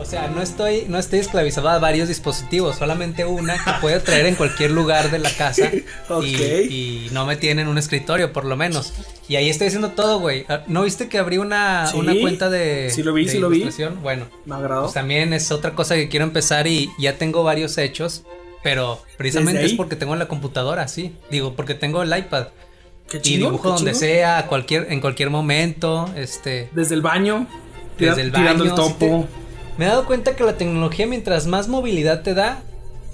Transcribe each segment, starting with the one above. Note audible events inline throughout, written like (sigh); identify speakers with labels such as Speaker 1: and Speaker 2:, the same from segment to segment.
Speaker 1: O sea, no estoy, no estoy esclavizado a varios dispositivos, solamente una que puedo traer en cualquier lugar de la casa. (laughs)
Speaker 2: Ok.
Speaker 1: y, y no me tiene en un escritorio, por lo menos. Y ahí estoy haciendo todo, güey. Ah, ¿No viste que abrí una,
Speaker 2: Sí.
Speaker 1: una cuenta de.
Speaker 2: Sí lo vi,
Speaker 1: de
Speaker 2: sí lo vi.
Speaker 1: Bueno,
Speaker 2: Me agradó.
Speaker 1: pues también es otra cosa que quiero empezar y ya tengo varios hechos. Pero precisamente
Speaker 2: ¿Desde
Speaker 1: es porque tengo la computadora, sí. Digo, porque tengo el iPad.
Speaker 2: Qué
Speaker 1: y dibujo
Speaker 2: qué
Speaker 1: donde
Speaker 2: chido.
Speaker 1: sea, cualquier, en cualquier momento. Este.
Speaker 2: Desde el baño.
Speaker 1: Desde el
Speaker 2: Tirando el
Speaker 1: baño,
Speaker 2: topo.
Speaker 1: Me he dado cuenta que la tecnología, mientras más movilidad te da,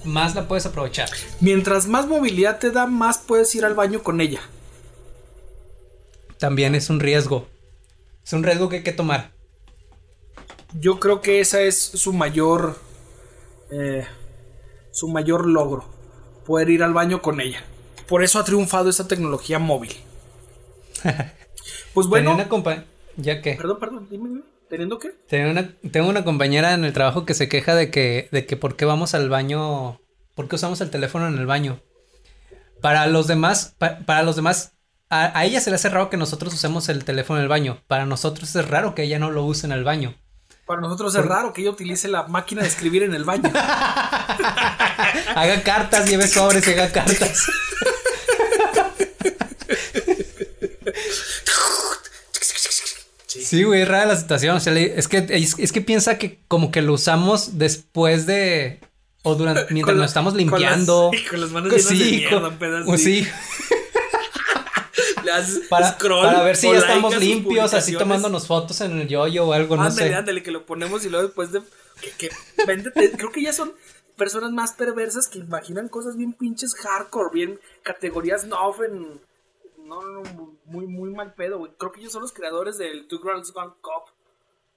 Speaker 1: más la puedes aprovechar.
Speaker 2: Mientras más movilidad te da, más puedes ir al baño con ella.
Speaker 1: También es un riesgo. Es un riesgo que hay que tomar.
Speaker 2: Yo creo que esa es su mayor. eh, su mayor logro. Poder ir al baño con ella. Por eso ha triunfado esa tecnología móvil. (laughs) Pues bueno.
Speaker 1: Una ¿Ya qué?
Speaker 2: Perdón, perdón, dime, dime. ¿Teniendo qué?
Speaker 1: Tenía una, tengo una compañera en el trabajo que se queja de que, de que por qué vamos al baño, por qué usamos el teléfono en el baño. Para los demás, pa- para los demás, a, a ella se le hace raro que nosotros usemos el teléfono en el baño. Para nosotros es raro que ella no lo use en el baño.
Speaker 2: Para nosotros es raro que ella utilice la máquina de escribir en el baño. (laughs)
Speaker 1: Haga cartas, lleve sobres y haga cartas. (laughs) Sí, güey, es rara la situación. O sea, es que, es, es que piensa que como que lo usamos después de. O durante. (laughs) mientras
Speaker 2: Con la-
Speaker 1: nos estamos
Speaker 2: con las-
Speaker 1: limpiando. (laughs)
Speaker 2: sí, con las manos llenas de
Speaker 1: sí,
Speaker 2: mierda,
Speaker 1: con- pues (laughs) sí,
Speaker 2: Le haces
Speaker 1: para,
Speaker 2: scroll
Speaker 1: para ver si ya estamos limpios, así tomándonos fotos en el yoyo o algo, no
Speaker 2: ándale,
Speaker 1: sé.
Speaker 2: ándale, que lo ponemos y luego después de. Que, que, véndete, creo que ya son personas más perversas que imaginan cosas bien pinches hardcore, bien categorías no en. No, no, no, muy, muy mal pedo, güey. Creo que ellos son los creadores del Two Girls One Cup.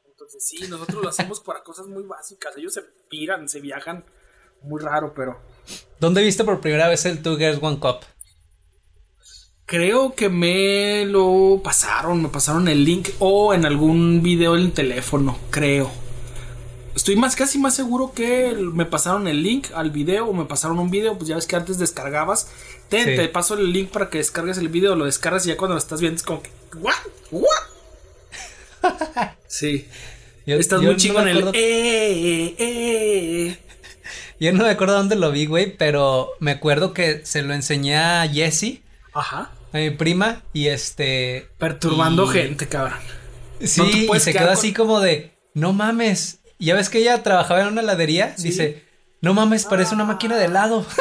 Speaker 2: Entonces, sí, nosotros lo hacemos para cosas muy básicas. Ellos se piran, se viajan muy raro, pero.
Speaker 1: ¿Dónde viste por primera vez el Two Girls One Cup?
Speaker 2: Creo que me lo pasaron, me pasaron el link o en algún video en el teléfono, creo. Estoy más casi más seguro que me pasaron el link al video o me pasaron un video, pues ya ves que antes descargabas. Ten,
Speaker 1: Sí.
Speaker 2: te paso el link para que descargues el video, lo descargas y ya cuando lo estás viendo es como que ¿What? ¿What? (laughs) Sí.
Speaker 1: Yo-
Speaker 2: Estás
Speaker 1: yo
Speaker 2: muy
Speaker 1: no
Speaker 2: chingón
Speaker 1: me
Speaker 2: el
Speaker 1: acuerdo-
Speaker 2: eh, eh, eh. (laughs)
Speaker 1: Yo no me acuerdo dónde lo vi, güey, pero me acuerdo que se lo enseñé a Jessie,
Speaker 2: Ajá.
Speaker 1: a mi prima, y este.
Speaker 2: Perturbando
Speaker 1: y-
Speaker 2: gente, cabrón.
Speaker 1: Sí,
Speaker 2: No
Speaker 1: y se quedó
Speaker 2: con-
Speaker 1: así como de, no mames. Y Ya ves que ella trabajaba en una heladería,
Speaker 2: Sí.
Speaker 1: dice, no mames, parece una máquina de helado. (laughs)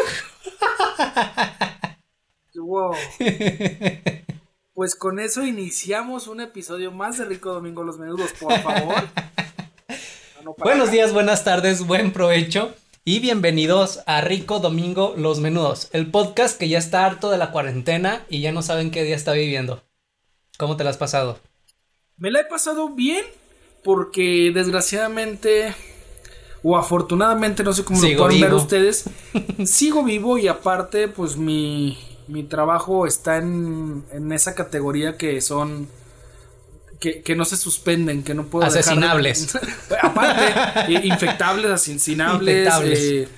Speaker 2: Wow. Pues con eso iniciamos un episodio más de Rico Domingo Los Menudos, por favor. No, (laughs)
Speaker 1: Buenos
Speaker 2: acá.
Speaker 1: días, buenas tardes, buen provecho. Y bienvenidos a Rico Domingo Los Menudos, el podcast que ya está harto de la cuarentena y ya no saben qué día está viviendo. ¿Cómo te la has pasado?
Speaker 2: Me la he pasado bien porque desgraciadamente o afortunadamente, no sé cómo
Speaker 1: Sigo
Speaker 2: lo pueden ver ustedes, (laughs) sigo vivo y aparte pues mi, mi trabajo está en, en esa categoría que son... Que, que no se suspenden, que no puedo dejar de-
Speaker 1: Asesinables. (laughs)
Speaker 2: aparte, eh, infectables, asesinables,
Speaker 1: Infectables.
Speaker 2: eh,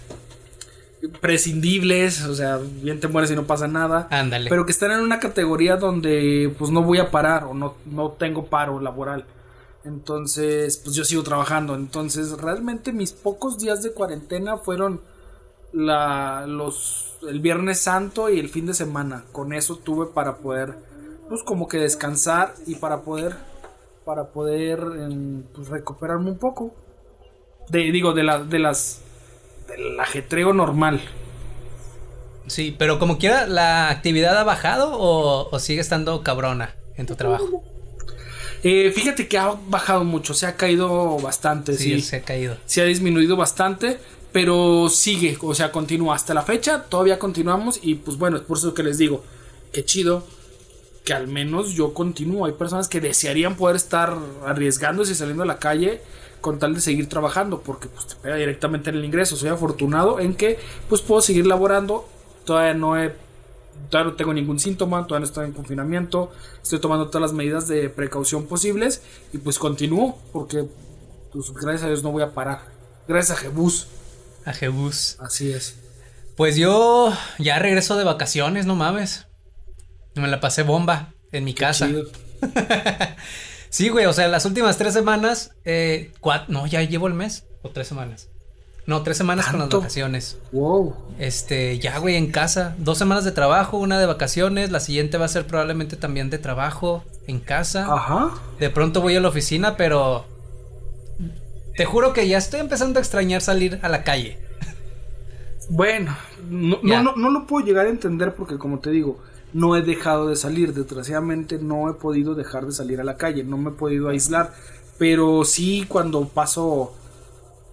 Speaker 2: prescindibles, o sea, bien te mueres y no pasa nada.
Speaker 1: Ándale.
Speaker 2: Pero que están en una categoría donde pues no voy a parar o no, no tengo paro laboral. Entonces, pues yo sigo trabajando. Entonces, realmente mis pocos días de cuarentena fueron la, los, el Viernes Santo y el fin de semana. Con eso tuve para poder, pues como que descansar y para poder, para poder, em, pues recuperarme un poco. De, digo, de, la, de las, del ajetreo normal.
Speaker 1: Sí, pero como quiera, ¿la actividad ha bajado o, o sigue estando cabrona en tu trabajo?
Speaker 2: Eh, fíjate que ha bajado mucho, se ha caído bastante,
Speaker 1: Sí,
Speaker 2: sí.
Speaker 1: se ha caído.
Speaker 2: se ha disminuido bastante, pero sigue, o sea, continúa hasta la fecha, todavía continuamos y pues bueno, es por eso que les digo, qué chido que al menos yo continúo. Hay personas que desearían poder estar arriesgándose y saliendo a la calle con tal de seguir trabajando porque pues te pega directamente en el ingreso. Soy afortunado en que pues puedo seguir laborando todavía no he todavía no tengo ningún síntoma, todavía no estoy en confinamiento, estoy tomando todas las medidas de precaución posibles y pues continúo porque pues gracias a Dios no voy a parar. Gracias a Jebus.
Speaker 1: A Jebus.
Speaker 2: Así es.
Speaker 1: Pues yo ya regreso de vacaciones, no mames. Me la pasé bomba en mi casa. (laughs) sí, güey, o sea, las últimas tres semanas, eh, no, ya llevo el mes o tres semanas. No, tres semanas con las vacaciones.
Speaker 2: Wow.
Speaker 1: Este, ya, güey, en casa. Dos semanas de trabajo, una de vacaciones. La siguiente va a ser probablemente también de trabajo en casa.
Speaker 2: Ajá.
Speaker 1: De pronto voy a la oficina, pero. Te juro que ya estoy empezando a extrañar salir a la calle.
Speaker 2: Bueno, no, no, no, lo puedo llegar a entender porque, como te digo, no he dejado de salir. Desgraciadamente, no he podido dejar de salir a la calle. No me he podido aislar. Pero sí, cuando paso,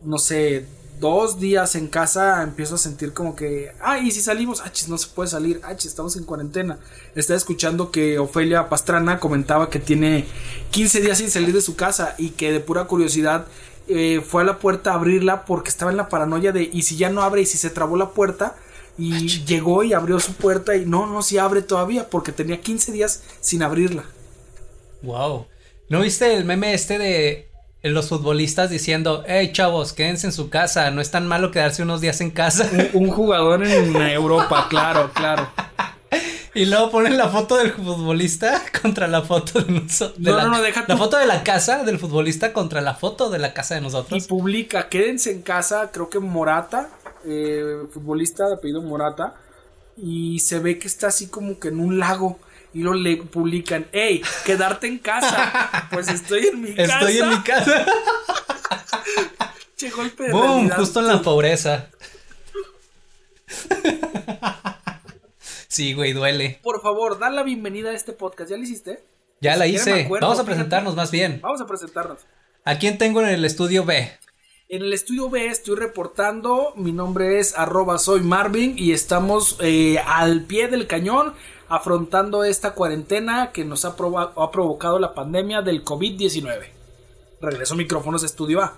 Speaker 2: no sé, dos días en casa empiezo a sentir como que, ah, y si salimos, ah, no se puede salir, ah, estamos en cuarentena. Estaba escuchando que Ofelia Pastrana comentaba que tiene 15 días sin salir de su casa y que de pura curiosidad eh, fue a la puerta a abrirla porque estaba en la paranoia de, y si ya no abre y si se trabó la puerta. Y llegó y abrió su puerta y no, no, si abre todavía porque tenía 15 días sin abrirla.
Speaker 1: Wow. ¿No viste el meme este de los futbolistas diciendo, hey chavos, quédense en su casa, no es tan malo quedarse unos días en casa.
Speaker 2: Un, jugador en (laughs) Europa, claro, claro.
Speaker 1: Y luego ponen la foto del futbolista contra la foto de nosotros. No,
Speaker 2: la, no, no, deja
Speaker 1: La foto de la casa del futbolista contra la foto de la casa de nosotros.
Speaker 2: Y publica, quédense en casa, creo que Morata, eh, futbolista de apellido Morata, y se ve que está así como que en un lago y luego le publican, hey, quedarte en casa. (laughs) Pues estoy en mi casa.
Speaker 1: Estoy en mi casa.
Speaker 2: che golpe de
Speaker 1: Boom, justo en la pobreza. sí, güey, duele.
Speaker 2: Por favor, da la bienvenida a este podcast. ¿Ya lo hiciste?
Speaker 1: Ya la hice. Vamos a presentarnos más bien.
Speaker 2: Vamos a presentarnos.
Speaker 1: ¿A quién tengo en el estudio B?
Speaker 2: En el estudio B estoy reportando. Mi nombre es arroba soy Marvin y estamos eh, al pie del cañón afrontando esta cuarentena que nos ha, ha provocado la pandemia del COVID-19. Regreso micrófonos Estudio A.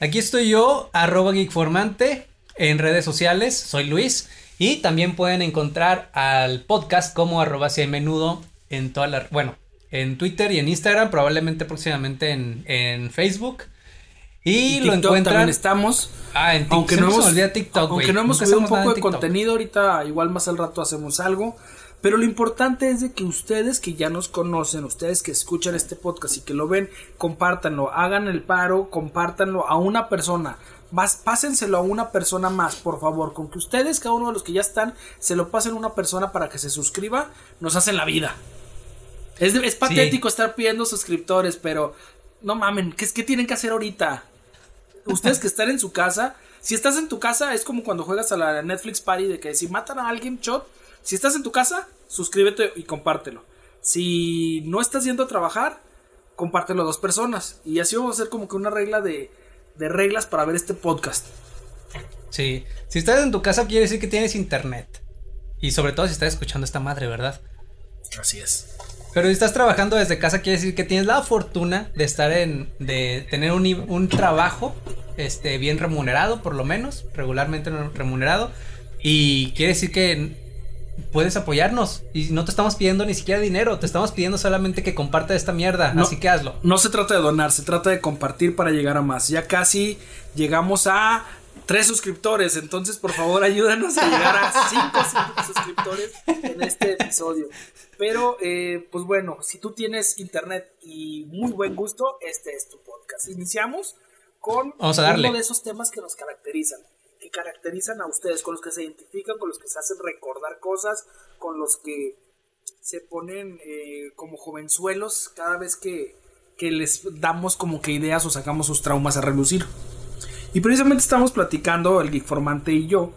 Speaker 1: Aquí estoy yo, arroba geekformante, en redes sociales, soy Luis. Y también pueden encontrar al podcast como arroba si menudo en toda la... Bueno, en Twitter y en Instagram, probablemente próximamente en, en Facebook. Y, lo encuentran. También
Speaker 2: estamos.
Speaker 1: Ah, en aunque no hemos, TikTok,
Speaker 2: aunque no hemos subido un poco de contenido ahorita, igual más al rato hacemos algo. Pero lo importante es de que ustedes que ya nos conocen, ustedes que escuchan este podcast y que lo ven, compártanlo, hagan el paro, compártanlo a una persona. Vas, pásenselo a una persona más, por favor. Con que ustedes, cada uno de los que ya están, se lo pasen a una persona para que se suscriba, nos hacen la vida. Es, es patético estar pidiendo suscriptores, pero no mamen, ¿qué, ¿qué tienen que hacer ahorita? Ustedes que están en su casa, si estás en tu casa, es como cuando juegas a la Netflix Party de que si matan a alguien, shot. Si estás en tu casa, suscríbete y compártelo. Si no estás yendo a trabajar, compártelo a dos personas. Y así vamos a hacer como que una regla de, de reglas para ver este podcast.
Speaker 1: Sí, si estás en tu casa quiere decir que tienes internet. Y sobre todo si estás escuchando esta madre, ¿verdad?
Speaker 2: Así es.
Speaker 1: Pero si estás trabajando desde casa, quiere decir que tienes la fortuna de estar en. de tener un, un trabajo este, bien remunerado, por lo menos, regularmente remunerado. Y quiere decir que puedes apoyarnos. Y no te estamos pidiendo ni siquiera dinero, te estamos pidiendo solamente que comparte esta mierda. así que hazlo.
Speaker 2: No se trata de donar, se trata de compartir para llegar a más. Ya casi llegamos a tres suscriptores. Entonces, por favor, ayúdanos a llegar a cinco suscriptores en este episodio. Pero, eh, pues bueno, si tú tienes internet y muy buen gusto, este es tu podcast. Iniciamos con uno de esos temas que nos caracterizan, que caracterizan a ustedes, con los que se identifican, con los que se hacen recordar cosas, con los que se ponen eh, como jovenzuelos cada vez que, que les damos como que ideas o sacamos sus traumas a relucir. Y precisamente estamos platicando, el Geekformante y yo,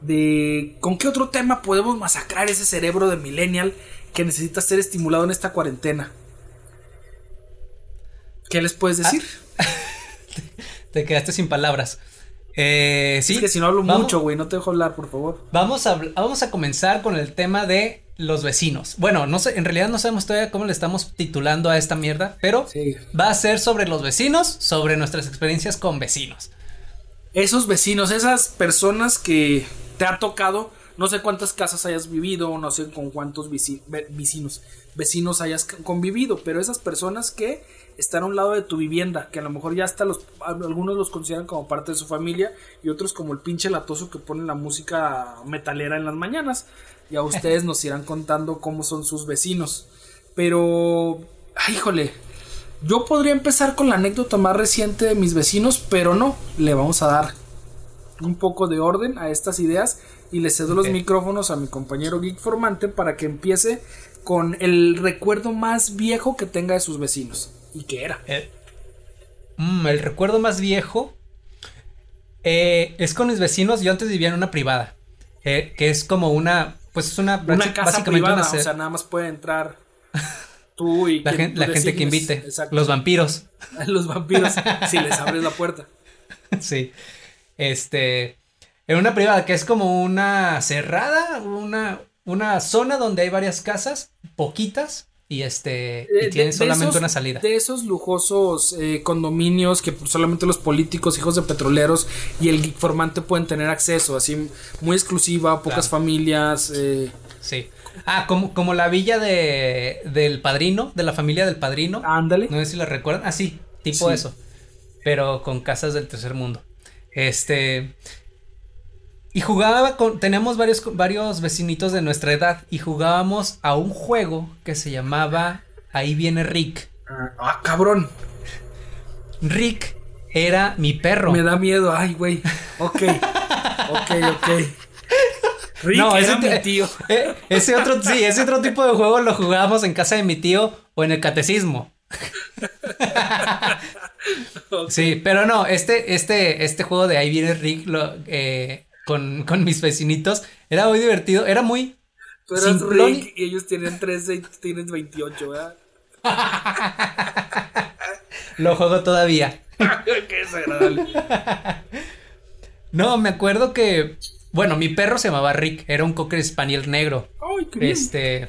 Speaker 2: de con qué otro tema podemos masacrar ese cerebro de millennial que necesita ser estimulado en esta cuarentena. ¿Qué les puedes decir?
Speaker 1: Ah. (laughs) te quedaste sin palabras. Eh, sí.
Speaker 2: Es que si no hablo mucho, güey, no te dejo hablar, por favor.
Speaker 1: Vamos a, vamos a comenzar con el tema de los vecinos. Bueno, no sé, en realidad no sabemos todavía cómo le estamos titulando a esta mierda, pero va a ser sobre los vecinos, sobre nuestras experiencias con vecinos
Speaker 2: esos vecinos, esas personas que te ha tocado No sé cuántas casas hayas vivido, no sé con cuántos vecinos, vecinos hayas convivido, pero esas personas que están a un lado de tu vivienda, que a lo mejor ya hasta los, algunos los consideran como parte de su familia y otros como el pinche latoso que pone la música metalera en las mañanas. Y a (laughs) ustedes nos irán contando cómo son sus vecinos. Pero, ay, híjole, yo podría empezar con la anécdota más reciente de mis vecinos, pero no, le vamos a dar un poco de orden a estas ideas y le cedo los micrófonos a mi compañero Geek Formante para que empiece con el recuerdo más viejo que tenga de sus vecinos. ¿Y qué era?
Speaker 1: Eh, mm, el recuerdo más viejo eh, es con mis vecinos. Yo antes vivía en una privada, eh, que es como una, pues es una,
Speaker 2: una casa privada, o sea, nada más puede entrar tú y
Speaker 1: la, la gente que invite, los vampiros. (laughs)
Speaker 2: los vampiros, (laughs) si les abres la puerta. (laughs)
Speaker 1: sí. Este, en una privada que es como una cerrada, una, una zona donde hay varias casas, poquitas, y este y tienen solamente una salida.
Speaker 2: De esos lujosos eh, condominios que solamente los políticos, hijos de petroleros y el formante pueden tener acceso, así muy exclusiva, pocas familias. Eh.
Speaker 1: Sí. Ah, como, como la villa de del padrino, de la familia del padrino.
Speaker 2: Ándale.
Speaker 1: No sé si la recuerdan. Ah, sí, tipo eso. Pero con casas del tercer mundo. Este. Y jugaba con. Teníamos varios, varios vecinitos de nuestra edad. Y jugábamos a un juego que se llamaba Ahí viene Rick.
Speaker 2: Ah, ah cabrón.
Speaker 1: Rick era mi perro.
Speaker 2: Me da miedo, ay, güey. Ok. ok, ok.
Speaker 1: Rick no, era ese, mi tío. (laughs) Eh, ese otro, sí, ese otro tipo de juego lo jugábamos en casa de mi tío o en el catecismo. Sí, pero no, este, este, este juego de ahí viene Rick eh, con, mis vecinitos era muy divertido, era muy.
Speaker 2: Tú eras Rick y ellos tienen 13 y tú tienes 28, ¿verdad? (laughs)
Speaker 1: Lo juego todavía. (laughs)
Speaker 2: Qué desagradable.
Speaker 1: No, me acuerdo que. Bueno, mi perro se llamaba Rick, era un cocker spaniel negro.
Speaker 2: Ay, qué
Speaker 1: este.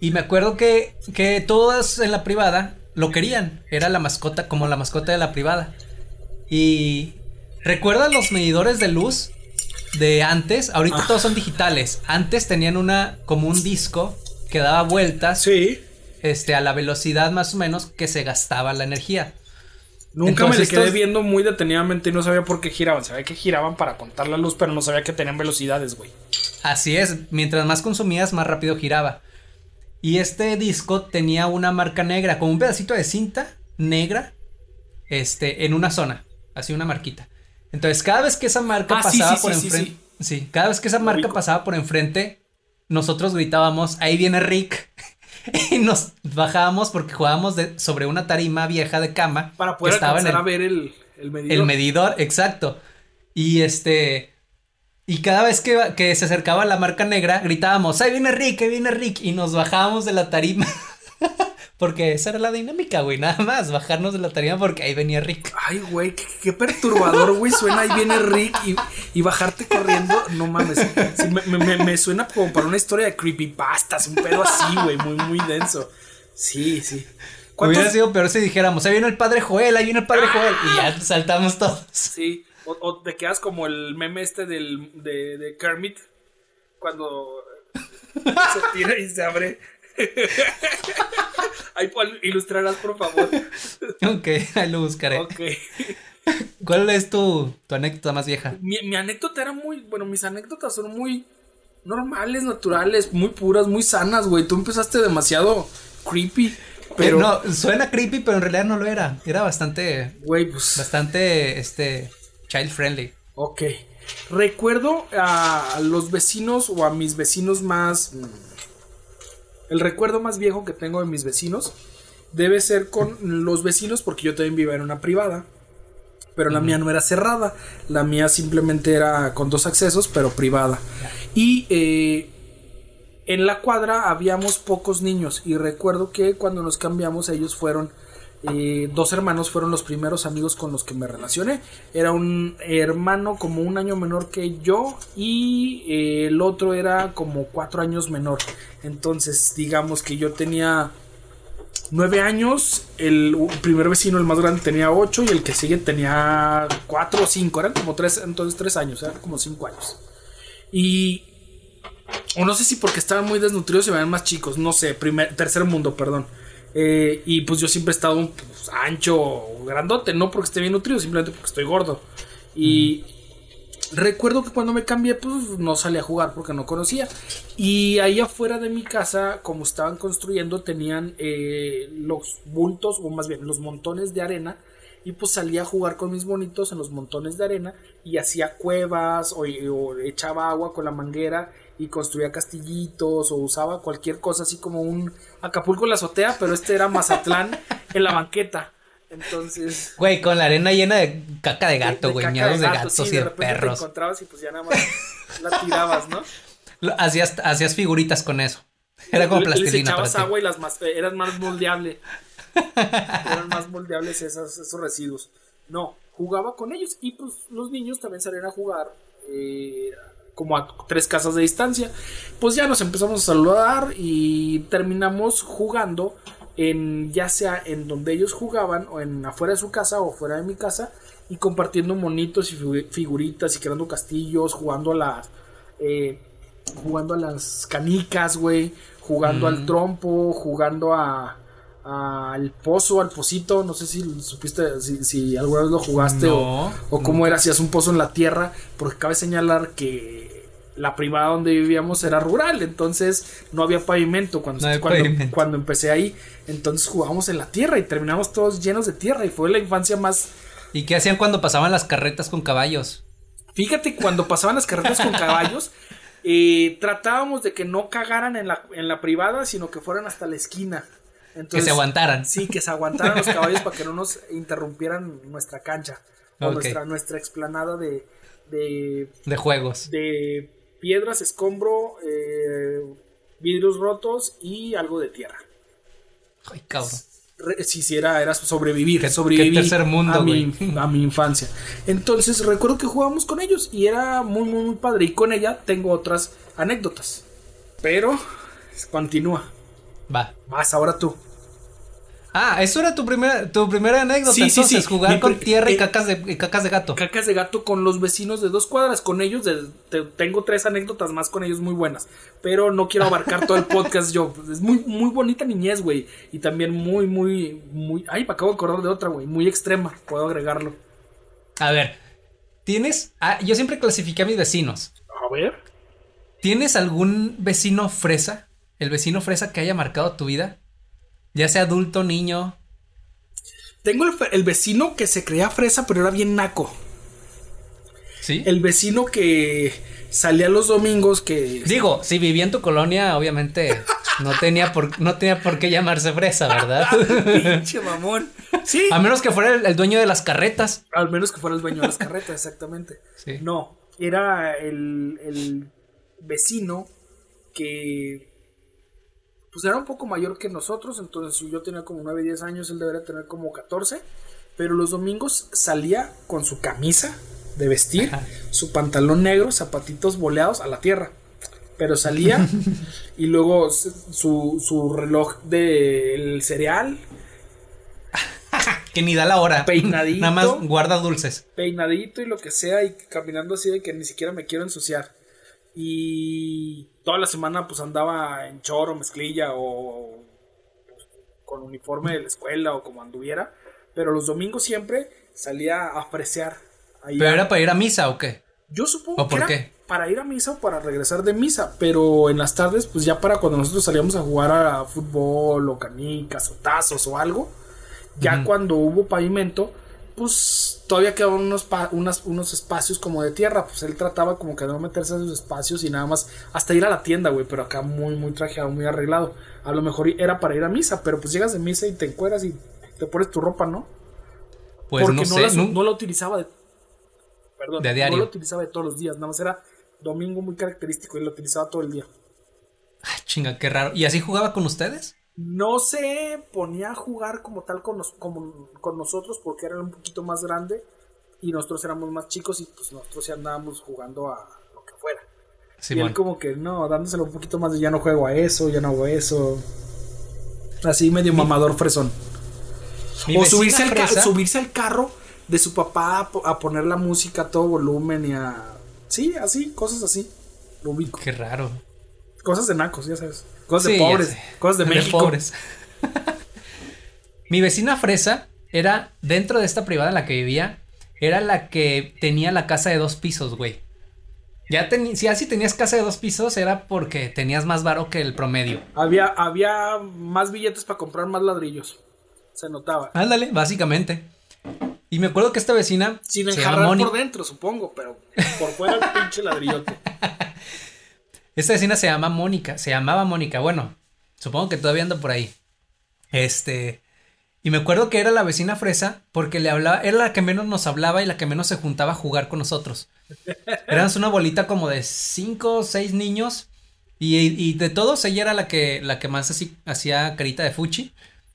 Speaker 1: Y me acuerdo que, que todas en la privada lo querían. Era la mascota, como la mascota de la privada. Y. ¿Recuerdas los medidores de luz de antes? Ahorita ah. todos son digitales. Antes tenían una. como un disco que daba vueltas.
Speaker 2: Sí.
Speaker 1: Este, a la velocidad más o menos que se gastaba la energía.
Speaker 2: Nunca me le quedé viendo muy detenidamente y no sabía por qué giraban. Sabía que giraban para contar la luz, pero no sabía que tenían velocidades, güey.
Speaker 1: Así es. Mientras más consumías, más rápido giraba. Y este disco tenía una marca negra, como un pedacito de cinta negra, este, en una zona, así una marquita. Entonces, cada vez que esa marca ah, pasaba por enfrente, sí, cada vez que esa marca pasaba por enfrente, nosotros gritábamos, ahí viene Rick. (laughs) y nos bajábamos porque jugábamos de, sobre una tarima vieja de cama.
Speaker 2: Para poder estaba a ver el, el medidor.
Speaker 1: El medidor, exacto. Y este, y cada vez que, se acercaba la marca negra, gritábamos, ahí viene Rick, ahí viene Rick. Y nos bajábamos de la tarima. (laughs) porque esa era la dinámica, güey. Nada más, bajarnos de la tarima porque ahí venía Rick.
Speaker 2: Ay, güey, qué, perturbador, güey. Suena ahí viene Rick y, bajarte corriendo. No mames. me, suena como para una historia de creepypastas. Un pedo así, güey. Muy, muy denso. Sí, sí.
Speaker 1: Hubiera sido peor si dijéramos, ahí viene el padre Joel, ahí viene el padre Joel. Y ya saltamos todos.
Speaker 2: Sí. O, te quedas como el meme este del, de, de Kermit cuando se tira y se abre. (laughs) ahí ilustrarás, por favor.
Speaker 1: ok, ahí lo buscaré.
Speaker 2: Ok. (laughs)
Speaker 1: ¿Cuál es tu, tu anécdota más vieja?
Speaker 2: Mi, mi, anécdota era muy. Bueno, mis anécdotas son muy normales, naturales, muy puras, muy sanas, güey. Tú empezaste demasiado creepy. Pero.
Speaker 1: no, suena creepy, pero en realidad no lo era. Era bastante.
Speaker 2: Güey, pues.
Speaker 1: Bastante. Este. Child friendly.
Speaker 2: Ok. Recuerdo a los vecinos o a mis vecinos más... El recuerdo más viejo que tengo de mis vecinos debe ser con los vecinos porque yo también vivía en una privada. Pero la mía no era cerrada. La mía simplemente era con dos accesos, pero privada. Y eh, en la cuadra habíamos pocos niños. Y recuerdo que cuando nos cambiamos ellos fueron eh, dos hermanos fueron los primeros amigos con los que me relacioné. Era un hermano como un año menor que yo y eh, el otro era como cuatro años menor. Entonces, digamos que yo tenía nueve años, el primer vecino, el más grande, tenía ocho y el que sigue tenía cuatro o cinco, eran como tres, entonces tres años, eran como cinco años. Y O no sé si porque estaban muy desnutridos y veían más chicos, no sé, primer, tercer mundo, perdón. Eh, y pues yo siempre he estado un pues, ancho, grandote, no porque esté bien nutrido, simplemente porque estoy gordo. Y recuerdo que cuando me cambié, pues no salí a jugar porque no conocía. Y ahí afuera de mi casa, como estaban construyendo, tenían eh, los bultos, o más bien los montones de arena. Y pues salía a jugar con mis bonitos en los montones de arena y hacía cuevas o, o echaba agua con la manguera y construía castillitos o usaba cualquier cosa así como un Acapulco en la azotea, pero este era Mazatlán (laughs) en la banqueta. Entonces.
Speaker 1: Güey, con la arena llena de caca de gato, güey, de,
Speaker 2: gato,
Speaker 1: gatos
Speaker 2: sí,
Speaker 1: y de, perros.
Speaker 2: Te encontrabas y pues ya nada más la tirabas, ¿no? (laughs)
Speaker 1: Hacías, hacías figuritas con eso. Era como
Speaker 2: Les
Speaker 1: plastilina para
Speaker 2: echabas
Speaker 1: ti.
Speaker 2: agua y las más, eh, eran más moldeables. (laughs) eran más moldeables esas, esos residuos. No, jugaba con ellos y pues los niños también salían a jugar eh, como a tres casas de distancia. Pues ya nos empezamos a saludar y terminamos jugando en ya sea en donde ellos jugaban o en afuera de su casa o fuera de mi casa y compartiendo monitos y figu- figuritas y creando castillos, jugando a las eh, jugando a las canicas, güey, jugando
Speaker 1: Mm.
Speaker 2: al trompo, jugando a al pozo, al pocito, no sé si supiste, si, si alguna vez lo jugaste o,
Speaker 1: No,
Speaker 2: o cómo era, hacías un pozo en la tierra, porque cabe señalar que la privada donde vivíamos era rural, entonces no había pavimento cuando,
Speaker 1: No había
Speaker 2: cuando,
Speaker 1: pavimento.
Speaker 2: cuando empecé ahí, entonces jugábamos en la tierra y terminamos todos llenos de tierra y fue la infancia más
Speaker 1: ¿Y qué hacían cuando pasaban las carretas con caballos?
Speaker 2: Fíjate, cuando pasaban las carretas con caballos, eh, tratábamos de que no cagaran en la, en la privada, sino que fueran hasta la esquina. Entonces,
Speaker 1: que se aguantaran.
Speaker 2: Sí, que se aguantaran los caballos para que no nos interrumpieran nuestra cancha. O nuestra, nuestra explanada de, de,
Speaker 1: De juegos.
Speaker 2: de piedras, escombro, eh, vidrios rotos y algo de tierra.
Speaker 1: Ay, cabrón.
Speaker 2: Sí, sí, era, sobrevivir.
Speaker 1: Qué-
Speaker 2: sobrevivir
Speaker 1: qué tercer mundo,
Speaker 2: a, mi, a mi infancia. Entonces recuerdo que jugábamos con ellos y era muy, muy, muy padre. Y con ella tengo otras anécdotas. Pero continúa.
Speaker 1: Va.
Speaker 2: Vas ahora tú.
Speaker 1: Ah, eso era tu primera, tu primera anécdota.
Speaker 2: Sí, sí,
Speaker 1: entonces,
Speaker 2: sí.
Speaker 1: jugar
Speaker 2: Mi
Speaker 1: con tierra y
Speaker 2: eh,
Speaker 1: cacas de, y cacas de gato.
Speaker 2: Cacas de gato con los vecinos de dos cuadras. Con ellos de- te- tengo tres anécdotas más con ellos muy buenas. Pero no quiero abarcar todo el podcast yo. Es muy, muy bonita niñez, güey. Y también muy, muy, muy... Ay, me acabo de acordar de otra, güey. Muy extrema. Puedo agregarlo.
Speaker 1: A ver, ¿tienes? Ah, yo siempre clasifiqué a mis vecinos.
Speaker 2: A ver.
Speaker 1: ¿Tienes algún vecino fresa? ¿El vecino fresa que haya marcado tu vida? Ya sea adulto, niño.
Speaker 2: Tengo el, vecino que se creía fresa, pero era bien naco.
Speaker 1: ¿Sí?
Speaker 2: El vecino que salía los domingos, que...
Speaker 1: Digo, si vivía en tu colonia, obviamente no tenía por, no tenía por qué llamarse fresa, ¿verdad? (laughs)
Speaker 2: Pinche mamón. Sí.
Speaker 1: A menos que fuera el, el dueño de las carretas.
Speaker 2: Al menos que fuera el dueño de las carretas, exactamente.
Speaker 1: Sí.
Speaker 2: No, era el, el vecino que pues era un poco mayor que nosotros, entonces si yo tenía como 9, 10 años, él debería tener como 14, pero los domingos salía con su camisa de vestir,
Speaker 1: Ajá.
Speaker 2: su pantalón negro, zapatitos boleados a la tierra. Pero salía (laughs) y luego su, su reloj del cereal, (laughs)
Speaker 1: Que ni da la hora.
Speaker 2: Peinadito.
Speaker 1: Nada más guarda dulces.
Speaker 2: peinadito y lo que sea y caminando así de que ni siquiera me quiero ensuciar. Y toda la semana pues andaba en choro, mezclilla o pues, con uniforme de la escuela o como anduviera. Pero los domingos siempre salía a fresear. ahí
Speaker 1: ¿Pero
Speaker 2: a-
Speaker 1: era para ir a misa o qué?
Speaker 2: Yo supongo
Speaker 1: ¿O por
Speaker 2: que era
Speaker 1: qué?
Speaker 2: para ir a misa o para regresar de misa. Pero en las tardes pues ya para cuando nosotros salíamos a jugar a fútbol o canicas o tazos o algo. Ya cuando hubo pavimento, pues todavía quedaban unos, unas- unos espacios como de tierra. Pues él trataba como que de no meterse en esos espacios y nada más hasta ir a la tienda, güey. Pero acá muy, muy trajeado, muy arreglado. A lo mejor era para ir a misa, pero pues llegas de misa y te encueras y te pones tu ropa, ¿no?
Speaker 1: Pues
Speaker 2: Porque
Speaker 1: no
Speaker 2: no,
Speaker 1: sé.
Speaker 2: la,
Speaker 1: nu-
Speaker 2: no la utilizaba de. Perdón,
Speaker 1: De diario.
Speaker 2: no la utilizaba de todos los días, nada más era domingo muy característico y lo utilizaba todo el día.
Speaker 1: Ah, chinga, qué raro. ¿Y así jugaba con ustedes?
Speaker 2: No se ponía a jugar como tal con, nos- como- con nosotros porque era un poquito más grande y nosotros éramos más chicos y pues nosotros ya andábamos jugando a lo que fuera. y él como que no, dándoselo un poquito más de ya no juego a eso, ya no hago eso. Así medio mamador fresón. O subirse al, subirse carro de su papá a poner la música a todo volumen y a... Sí, así, cosas así. Lo ubico.
Speaker 1: Qué raro.
Speaker 2: Cosas de nacos, ya sabes. Cosas de pobres. Cosas de, México.
Speaker 1: pobres. Mi vecina Fresa era, dentro de esta privada en la que vivía, era la que tenía la casa de dos pisos, güey. Ya si así tenías casa de dos pisos era porque tenías más varo que el promedio.
Speaker 2: Había, había más billetes para comprar más ladrillos. Se notaba.
Speaker 1: Ándale, básicamente. Y me acuerdo que esta vecina
Speaker 2: Sin enjarrar por dentro, supongo, pero por fuera el pinche ladrillote. (laughs)
Speaker 1: Esta vecina se llama Mónica, se llamaba Mónica, bueno, supongo que todavía anda por ahí. Este, y me acuerdo que era la vecina fresa porque le hablaba, era la que menos nos hablaba y la que menos se juntaba a jugar con nosotros. Éramos una bolita como de cinco o seis niños y, y de todos ella era la que, la que más así, hacía carita de fuchi.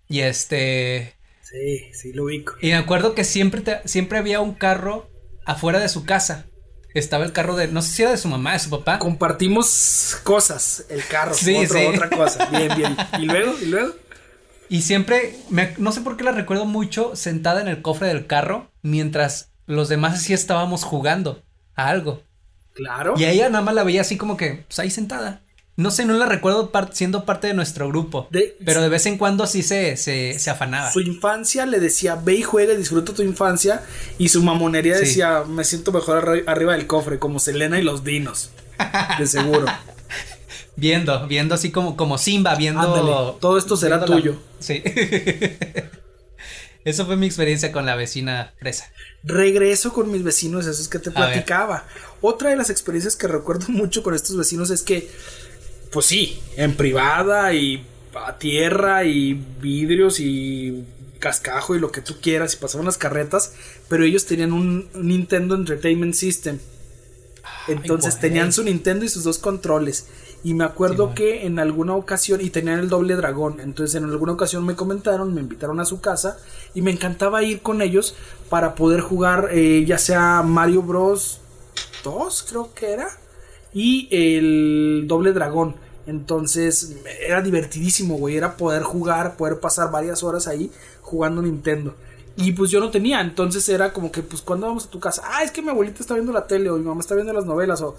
Speaker 1: Y este,
Speaker 2: Sí, sí, lo ubico.
Speaker 1: y me acuerdo que siempre, te- siempre había un carro afuera de su casa. Estaba el carro de, no sé si era de su mamá, de su papá.
Speaker 2: Compartimos cosas, el carro,
Speaker 1: Sí,
Speaker 2: otro-
Speaker 1: sí.
Speaker 2: otra cosa. Bien, bien. Y luego, y luego.
Speaker 1: Y siempre, me- no sé por qué la recuerdo mucho sentada en el cofre del carro mientras los demás así estábamos jugando a algo.
Speaker 2: Claro.
Speaker 1: Y a ella nada más la veía así como que, pues ahí sentada. No sé, no la recuerdo par- siendo parte de nuestro grupo.
Speaker 2: De-
Speaker 1: pero de vez en cuando sí se, se, se afanaba.
Speaker 2: Su infancia le decía, ve y juega disfruta tu infancia. Y su mamonería
Speaker 1: Sí.
Speaker 2: decía, me siento mejor arri- arriba del cofre, como Selena y los dinos. De seguro. (laughs)
Speaker 1: Viendo, viendo así como, como Simba, viendo.
Speaker 2: Ándale, todo esto será
Speaker 1: la-
Speaker 2: tuyo.
Speaker 1: Sí. (laughs) Eso fue mi experiencia con la vecina fresa.
Speaker 2: Regreso con mis vecinos, esos que te platicaba. Otra de las experiencias que recuerdo (laughs) mucho con estos vecinos es que, pues sí, en privada y a tierra y vidrios y cascajo y lo que tú quieras y pasaban las carretas, pero ellos tenían un Nintendo Entertainment System. Entonces tenían su Nintendo y sus dos controles. Y me acuerdo que en alguna ocasión, y tenían el doble dragón, entonces en alguna ocasión me comentaron, me invitaron a su casa y me encantaba ir con ellos para poder jugar eh, ya sea Mario Bros 2 creo que era y el doble dragón. Entonces era divertidísimo, güey, era poder jugar, poder pasar varias horas ahí jugando Nintendo. Y pues yo no tenía, entonces era como que, pues, ¿cuándo vamos a tu casa? Ah, es que mi abuelita está viendo la tele o mi mamá está viendo las novelas o...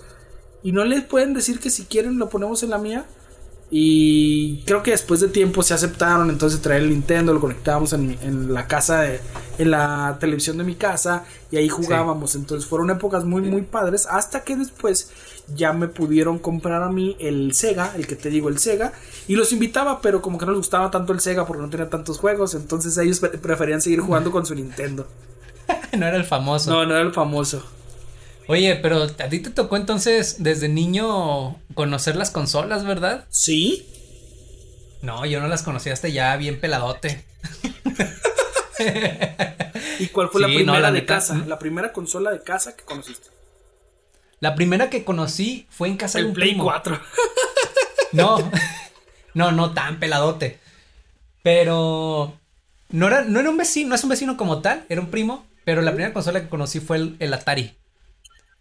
Speaker 2: Y no les pueden decir que si quieren lo ponemos en la mía. Y creo que después de tiempo se aceptaron, entonces traer el Nintendo, lo conectábamos en la casa, de, en la televisión de mi casa y ahí jugábamos. Entonces fueron épocas muy, muy padres hasta que después ya me pudieron comprar a mí el Sega, el que te digo, el Sega. Y los invitaba, pero como que no les gustaba tanto el Sega porque no tenía tantos juegos, entonces ellos pre- preferían seguir jugando con su Nintendo. (laughs)
Speaker 1: no era el famoso.
Speaker 2: No, no era el famoso.
Speaker 1: Oye, pero a ti te tocó entonces desde niño conocer las consolas, ¿verdad?
Speaker 2: ¿Sí?
Speaker 1: No, yo no las conocí hasta ya bien peladote. (laughs)
Speaker 2: ¿Y cuál fue la primera
Speaker 1: no, la
Speaker 2: de
Speaker 1: neta,
Speaker 2: casa?
Speaker 1: mm.
Speaker 2: La primera consola de casa que conociste.
Speaker 1: La primera que conocí fue en casa de un
Speaker 2: Play
Speaker 1: primo.
Speaker 2: 4. (laughs)
Speaker 1: No, no, no tan peladote. Pero no era, no era un vecino, no es un vecino como tal, era un primo. Pero la primera consola que conocí fue el, el Atari.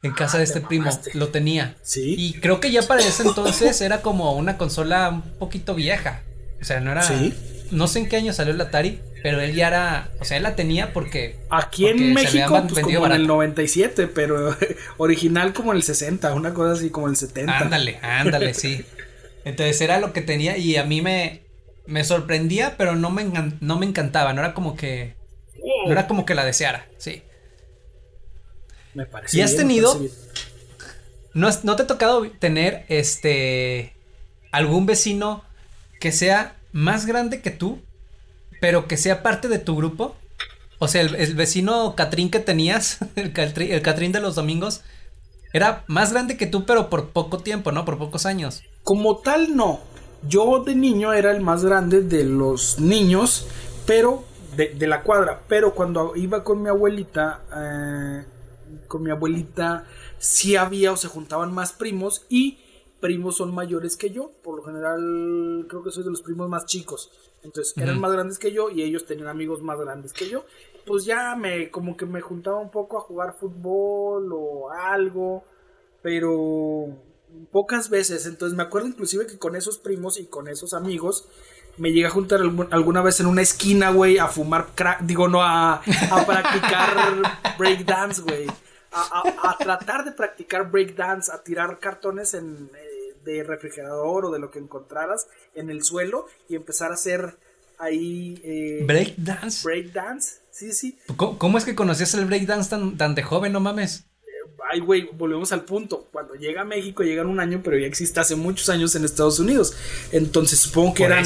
Speaker 1: En casa
Speaker 2: Ah,
Speaker 1: de
Speaker 2: te
Speaker 1: este primo,
Speaker 2: mamaste.
Speaker 1: lo tenía.
Speaker 2: Sí.
Speaker 1: Y creo que ya para ese entonces era como una consola un poquito vieja. O sea, no era.
Speaker 2: Sí.
Speaker 1: No sé en qué año salió el Atari, pero él ya era. O sea, él la tenía porque.
Speaker 2: Aquí
Speaker 1: porque
Speaker 2: en México, pues como en el
Speaker 1: barato.
Speaker 2: 97, pero (laughs) original como en el 60, una cosa así como el 70.
Speaker 1: Ándale, ándale, sí. Entonces era lo que tenía y a mí me, me sorprendía, pero no me, no me encantaba. No era como que. No era como que la deseara, sí.
Speaker 2: Me parece
Speaker 1: ¿Y has
Speaker 2: bien,
Speaker 1: tenido? ¿No, has- ¿No te ha tocado tener este algún vecino que sea más grande que tú, pero que sea parte de tu grupo? O sea, el, el vecino Catrín que tenías, (laughs) el, Catrín, el Catrín de los domingos, era más grande que tú, pero por poco tiempo, ¿no? Por pocos años.
Speaker 2: Como tal, no. Yo de niño era el más grande de los niños, pero de, de la cuadra. Pero cuando iba con mi abuelita, eh, con mi abuelita, sí había o se juntaban más primos y primos son mayores que yo. Por lo general, creo que soy de los primos más chicos. Entonces eran más grandes que yo y ellos tenían amigos más grandes que yo. Pues ya me, como que me juntaba un poco a jugar fútbol o algo pero pocas veces. Entonces me acuerdo inclusive que con esos primos y con esos amigos me llegué a juntar alguna vez en una esquina, güey, a fumar crack, digo, no, a, a practicar (laughs) breakdance, güey. A, a- a tratar de practicar breakdance, a tirar cartones en, de refrigerador o de lo que encontraras en el suelo y empezar a hacer ahí... Eh,
Speaker 1: break dance.
Speaker 2: Break dance, sí, sí.
Speaker 1: ¿Cómo, ¿Cómo, es que conocías el break dance tan, tan de joven, no mames?
Speaker 2: ay, güey, volvemos al punto. Cuando llega a México, llega en un año, pero ya existe hace muchos años en Estados Unidos. Entonces supongo que era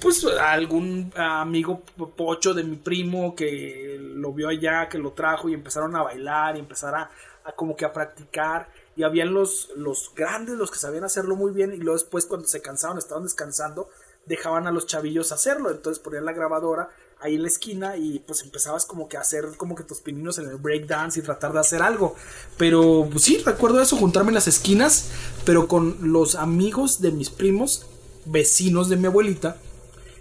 Speaker 2: pues, algún amigo pocho de mi primo que lo vio allá, que lo trajo y empezaron a bailar y empezar a, como que a practicar. Y habían los, los grandes, los que sabían hacerlo muy bien, y luego después, cuando se cansaban, estaban descansando, dejaban a los chavillos hacerlo. Entonces ponían la grabadora ahí en la esquina y pues empezabas como que a hacer como que tus pininos en el breakdance y tratar de hacer algo. Pero pues sí, recuerdo eso, juntarme en las esquinas, pero con los amigos de mis primos, vecinos de mi abuelita.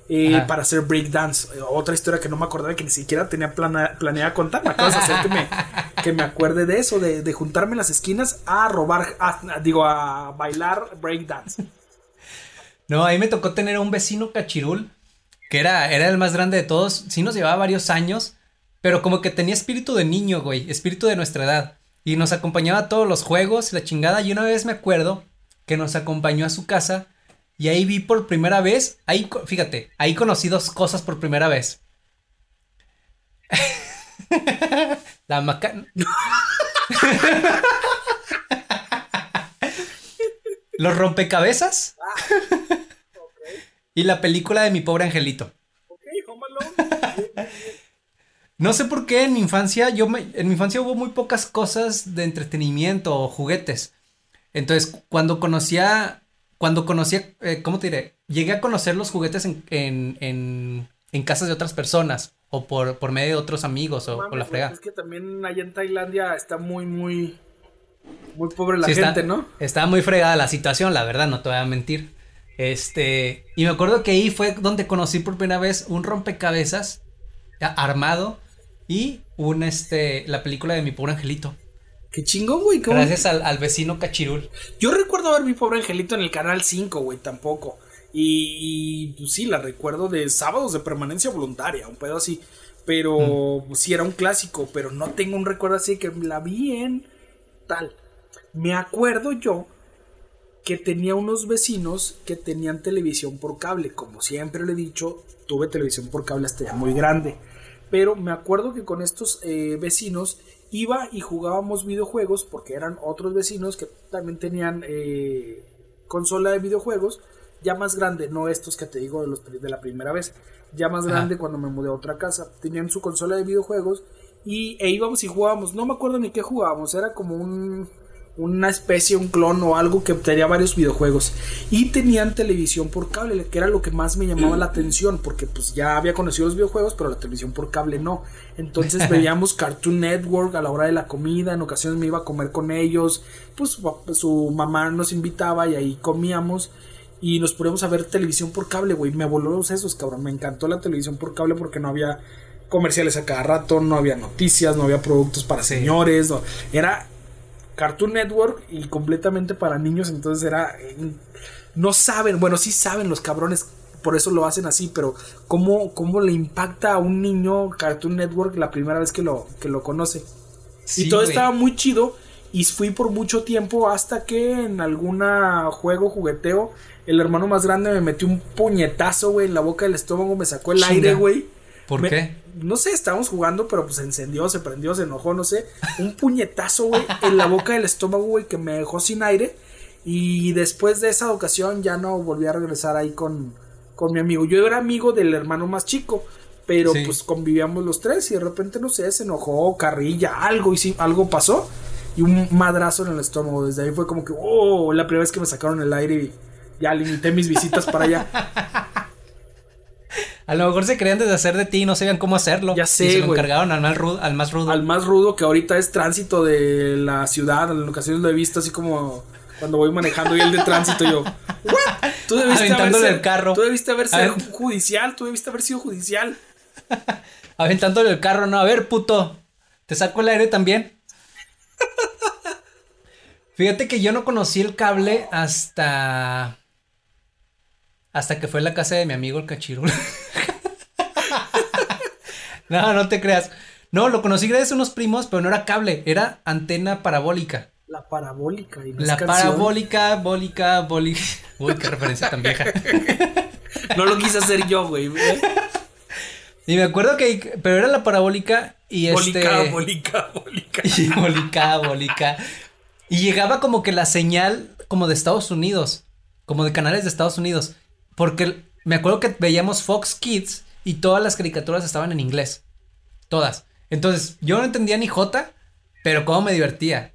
Speaker 2: Eh, para hacer breakdance. Otra historia que no me acordaba que ni siquiera tenía planeada contar. Me acabas de hacer que me, que me acuerde de eso, de, de juntarme en las esquinas a robar, digo, a bailar breakdance.
Speaker 1: No, ahí me tocó tener a un vecino cachirul que era, era el más grande de todos, sí nos llevaba varios años, pero como que tenía espíritu de niño, güey, espíritu de nuestra edad. Y nos acompañaba a todos los juegos, la chingada. Y una vez me acuerdo que nos acompañó a su casa y ahí vi por primera vez, ahí, fíjate, ahí conocí dos cosas por primera vez. (laughs) la maca... (laughs) Los rompecabezas. Ah. (laughs) Y la película de mi pobre angelito. no sé por qué en mi infancia, yo me, en mi infancia hubo muy pocas cosas de entretenimiento o juguetes. Entonces, cuando conocía, cuando conocía, eh, ¿cómo te diré? Llegué a conocer los juguetes en, en, en, casas de otras personas o por, por medio de otros amigos o, por la frega.
Speaker 2: Es que también allá en Tailandia está muy, muy, muy pobre la gente, ¿no?
Speaker 1: Está muy fregada la situación, la verdad, no te voy a mentir. Este, y me acuerdo que ahí fue donde conocí por primera vez un rompecabezas armado y un, este, la película de Mi Pobre Angelito.
Speaker 2: Qué chingón, güey.
Speaker 1: Gracias al, vecino Cachirul.
Speaker 2: Yo recuerdo ver Mi Pobre Angelito en el canal 5, güey, tampoco. Y, pues sí, la recuerdo de sábados de permanencia voluntaria, un pedo así. Pero pues, sí era un clásico, pero no tengo un recuerdo así que la vi en tal. Me acuerdo yo que tenía unos vecinos que tenían televisión por cable. Como siempre le he dicho, tuve televisión por cable hasta ya muy grande. Pero me acuerdo que con estos eh, vecinos iba y jugábamos videojuegos porque eran otros vecinos que también tenían eh, consola de videojuegos. Ya más grande, no estos que te digo de, los, de la primera vez. Ya más grande cuando me mudé a otra casa. Tenían su consola de videojuegos y e íbamos y jugábamos. No me acuerdo ni qué jugábamos. Era como un una especie, un clon o algo que tenía varios videojuegos. Y tenían televisión por cable, que era lo que más me llamaba la atención, porque pues ya había conocido los videojuegos, pero la televisión por cable no. Entonces (laughs) veíamos Cartoon Network a la hora de la comida, en ocasiones me iba a comer con ellos, pues su mamá nos invitaba y ahí comíamos. Y nos poníamos a ver televisión por cable, güey. Me voló los sesos, cabrón. Me encantó la televisión por cable porque no había comerciales a cada rato, no había noticias, no había productos para señores. No. Era Cartoon Network y completamente para niños, entonces era... Eh, no saben, bueno, sí saben los cabrones, por eso lo hacen así, pero ¿cómo, cómo le impacta a un niño Cartoon Network la primera vez que lo, que lo conoce? y todo estaba muy chido y fui por mucho tiempo hasta que en alguna juego jugueteo el hermano más grande me metió un puñetazo, güey, en la boca del estómago, me sacó el aire, güey.
Speaker 1: ¿Por qué?
Speaker 2: No sé, estábamos jugando, pero pues se encendió, se prendió, se enojó, no sé. Un puñetazo, güey, (laughs) en la boca del estómago, güey, que me dejó sin aire. Y después de esa ocasión ya no volví a regresar ahí con, con mi amigo. Yo era amigo del hermano más chico, pero pues convivíamos los tres y de repente, no sé, se enojó, carrilla, algo, y sí, algo pasó. Y un madrazo en el estómago. Desde ahí fue como que, oh, la primera vez que me sacaron el aire y ya limité mis visitas para allá. (laughs)
Speaker 1: A lo mejor se querían deshacer de ti y no sabían cómo hacerlo.
Speaker 2: Ya sé,
Speaker 1: y se lo encargaron al más, rudo, al más rudo.
Speaker 2: Al más rudo que ahorita es tránsito de la ciudad. En ocasiones lo he visto así como cuando voy manejando y el de tránsito yo. Tú debiste
Speaker 1: Aventándole el carro.
Speaker 2: Tú debiste haber sido judicial. Tú debiste haber sido judicial. (laughs)
Speaker 1: Aventándole el carro, no. A ver, puto. ¿Te saco el aire también? (laughs) Fíjate que yo no conocí el cable hasta hasta que fue a la casa de mi amigo el cachirul. (laughs) no, no te creas. No, lo conocí gracias a unos primos, pero no era cable, era antena parabólica.
Speaker 2: La parabólica. Y
Speaker 1: la parabólica, bólica, bólica. (laughs) Uy, qué referencia tan vieja. (laughs)
Speaker 2: no lo quise hacer yo, güey. (laughs)
Speaker 1: Y me acuerdo que, pero era la parabólica y
Speaker 2: este. Bólica, bólica,
Speaker 1: Y bólica, bólica. Y llegaba como que la señal como de Estados Unidos, como de canales de Estados Unidos. Porque me acuerdo que veíamos Fox Kids y todas las caricaturas estaban en inglés. Todas. Entonces, yo no entendía ni J, pero cómo me divertía.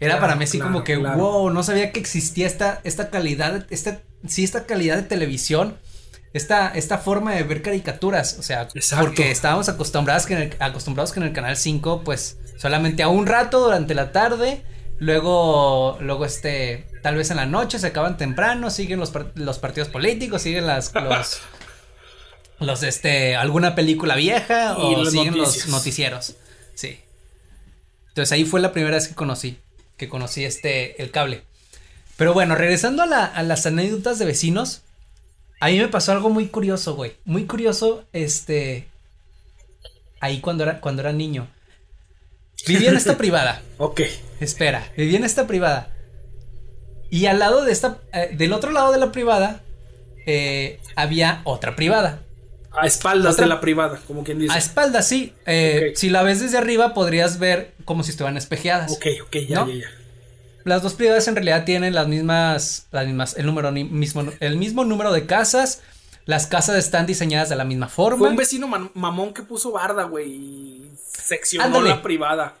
Speaker 1: Era para mí así como que, wow, no sabía que existía esta, esta calidad, esta, sí, esta calidad de televisión esta, esta forma de ver caricaturas, o sea, porque estábamos acostumbrados que, en el, acostumbrados que en el canal 5, pues solamente a un rato durante la tarde, luego, luego este, tal vez en la noche se acaban temprano, siguen los, los partidos políticos, siguen las, los, (laughs) los, este, alguna película vieja o siguen los noticieros, sí. Entonces ahí fue la primera vez que conocí, que conocí este, el cable. Pero bueno, regresando a, a las anécdotas de vecinos, a mí me pasó algo muy curioso, güey. Muy curioso, este. Ahí cuando era, cuando era niño. Vivía en esta (laughs) privada.
Speaker 2: ok.
Speaker 1: Espera, vivía en esta privada. Y al lado de esta. Eh, del otro lado de la privada. Eh, había otra privada.
Speaker 2: A espaldas de la privada, como quien dice.
Speaker 1: A espaldas, sí. Eh, si la ves desde arriba, podrías ver como si estuvieran espejeadas.
Speaker 2: Ok, ok, ya, ya, ya
Speaker 1: las dos privadas en realidad tienen las mismas, las mismas, el número mismo, el mismo número de casas. Las casas están diseñadas de la misma forma.
Speaker 2: Fue un vecino mamón que puso barda, güey, y seccionó la privada.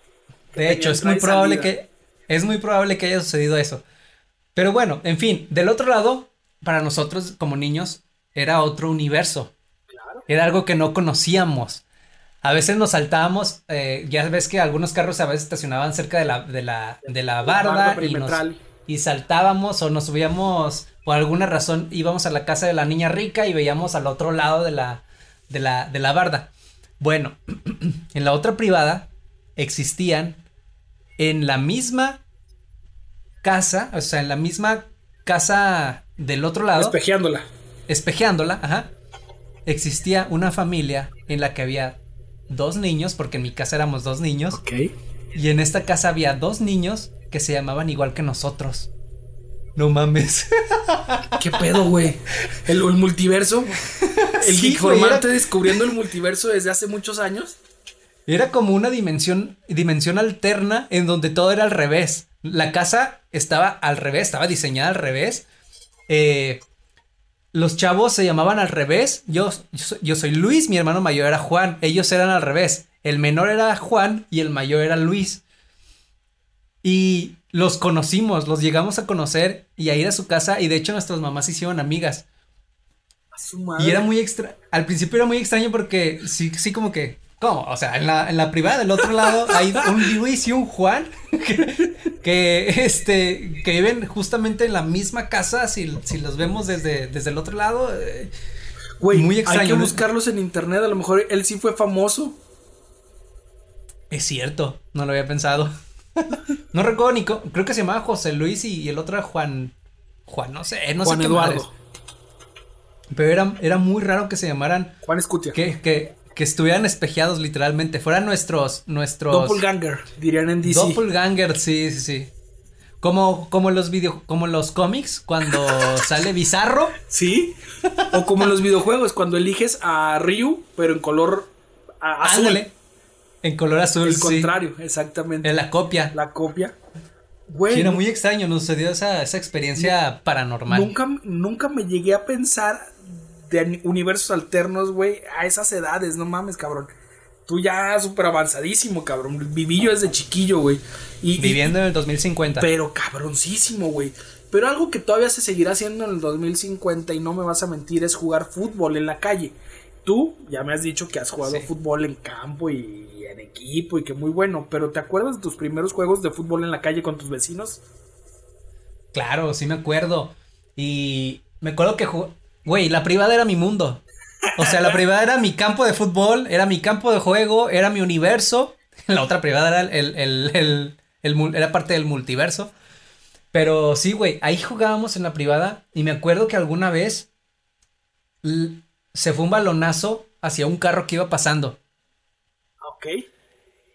Speaker 1: De hecho, es muy probable que es muy probable que haya sucedido eso. Pero bueno, en fin, del otro lado, para nosotros como niños era otro universo. Era algo que no conocíamos. A veces nos saltábamos, eh, ya ves que algunos carros a veces estacionaban cerca de la, de la, de la barda y, saltábamos o nos subíamos, por alguna razón íbamos a la casa de la niña rica y veíamos al otro lado de la, de la, de la barda. Bueno, (clears throat) en la otra privada existían en la misma casa, o sea, en la misma casa del otro lado.
Speaker 2: Espejeándola.
Speaker 1: Espejeándola, ajá. Existía una familia en la que había dos niños, porque en mi casa éramos dos niños.
Speaker 2: Ok.
Speaker 1: Y en esta casa había dos niños que se llamaban igual que nosotros. No mames. (laughs)
Speaker 2: ¿Qué pedo, güey? ¿El, multiverso? ¿El sí, informante descubriendo el multiverso desde hace muchos años?
Speaker 1: Era como una dimensión, dimensión alterna en donde todo era al revés. La casa estaba al revés, estaba diseñada al revés. Eh, los chavos se llamaban al revés. Yo, yo, soy Luis, mi hermano mayor era Juan. Ellos eran al revés. El menor era Juan y el mayor era Luis. Y los conocimos, los llegamos a conocer y a ir a su casa. Y de hecho, nuestras mamás se hicieron amigas. Y era muy extra. Al principio era muy extraño porque sí, sí, como que ¿Cómo? O sea, en la, en la privada del otro lado hay un Luis y un Juan que, este, que viven justamente en la misma casa, si, si los vemos desde, desde el otro lado. Eh,
Speaker 2: Güey, muy extraño. Hay que buscarlos en internet, a lo mejor él sí fue famoso.
Speaker 1: Es cierto, no lo había pensado. no recuerdo ni, creo que se llamaba José Luis y, el otro era Juan, Juan, no sé, no
Speaker 2: Juan
Speaker 1: sé
Speaker 2: Eduardo.
Speaker 1: Pero era, era muy raro que se llamaran.
Speaker 2: Juan Escutia.
Speaker 1: Que, que, que estuvieran espejeados literalmente, fueran nuestros, nuestros...
Speaker 2: Doppelganger, dirían en DC.
Speaker 1: Doppelganger, sí, sí, sí. Como, como los video, como los cómics, cuando (laughs) sale Bizarro.
Speaker 2: Sí. O como en los videojuegos, cuando eliges a Ryu, pero en color azul.
Speaker 1: En color azul.
Speaker 2: El contrario, exactamente.
Speaker 1: En la copia.
Speaker 2: La copia.
Speaker 1: Güey. era muy extraño, nos sucedió esa, esa experiencia paranormal.
Speaker 2: Nunca, nunca me llegué a pensar de universos alternos, güey, a esas edades, no mames, cabrón. Tú ya súper avanzadísimo, cabrón. Viví yo desde chiquillo, güey.
Speaker 1: Y, Viviendo en el 2050.
Speaker 2: Pero cabroncísimo, güey. Pero algo que todavía se seguirá haciendo en el 2050 y no me vas a mentir es jugar fútbol en la calle. Tú ya me has dicho que has jugado fútbol en campo y, en equipo y que muy bueno, pero ¿te acuerdas de tus primeros juegos de fútbol en la calle con tus vecinos?
Speaker 1: Claro, sí me acuerdo. Y me acuerdo que Güey, la privada era mi mundo. O sea, la privada era mi campo de fútbol, era mi campo de juego, era mi universo. La otra privada era el, el, el, era parte del multiverso. Pero sí, güey, ahí jugábamos en la privada y me acuerdo que alguna vez se fue un balonazo hacia un carro que iba pasando.
Speaker 2: Ok.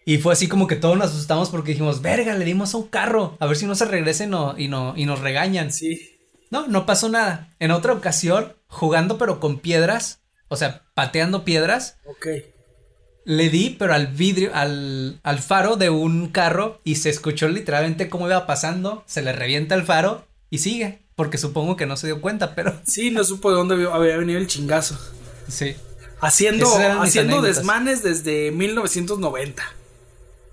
Speaker 1: Y fue así como que todos nos asustamos porque dijimos, verga, le dimos a un carro, a ver si no se regresen o, y, no, y nos regañan.
Speaker 2: Sí.
Speaker 1: No, no pasó nada. En otra ocasión, jugando pero con piedras, o sea, pateando piedras,
Speaker 2: Ok.
Speaker 1: le di pero al vidrio, al, al faro de un carro y se escuchó literalmente cómo iba pasando, se le revienta el faro y sigue, porque supongo que no se dio cuenta, pero (laughs)
Speaker 2: Sí, no supo de dónde había- venido el chingazo.
Speaker 1: sí.
Speaker 2: Haciendo, haciendo desmanes desde 1990.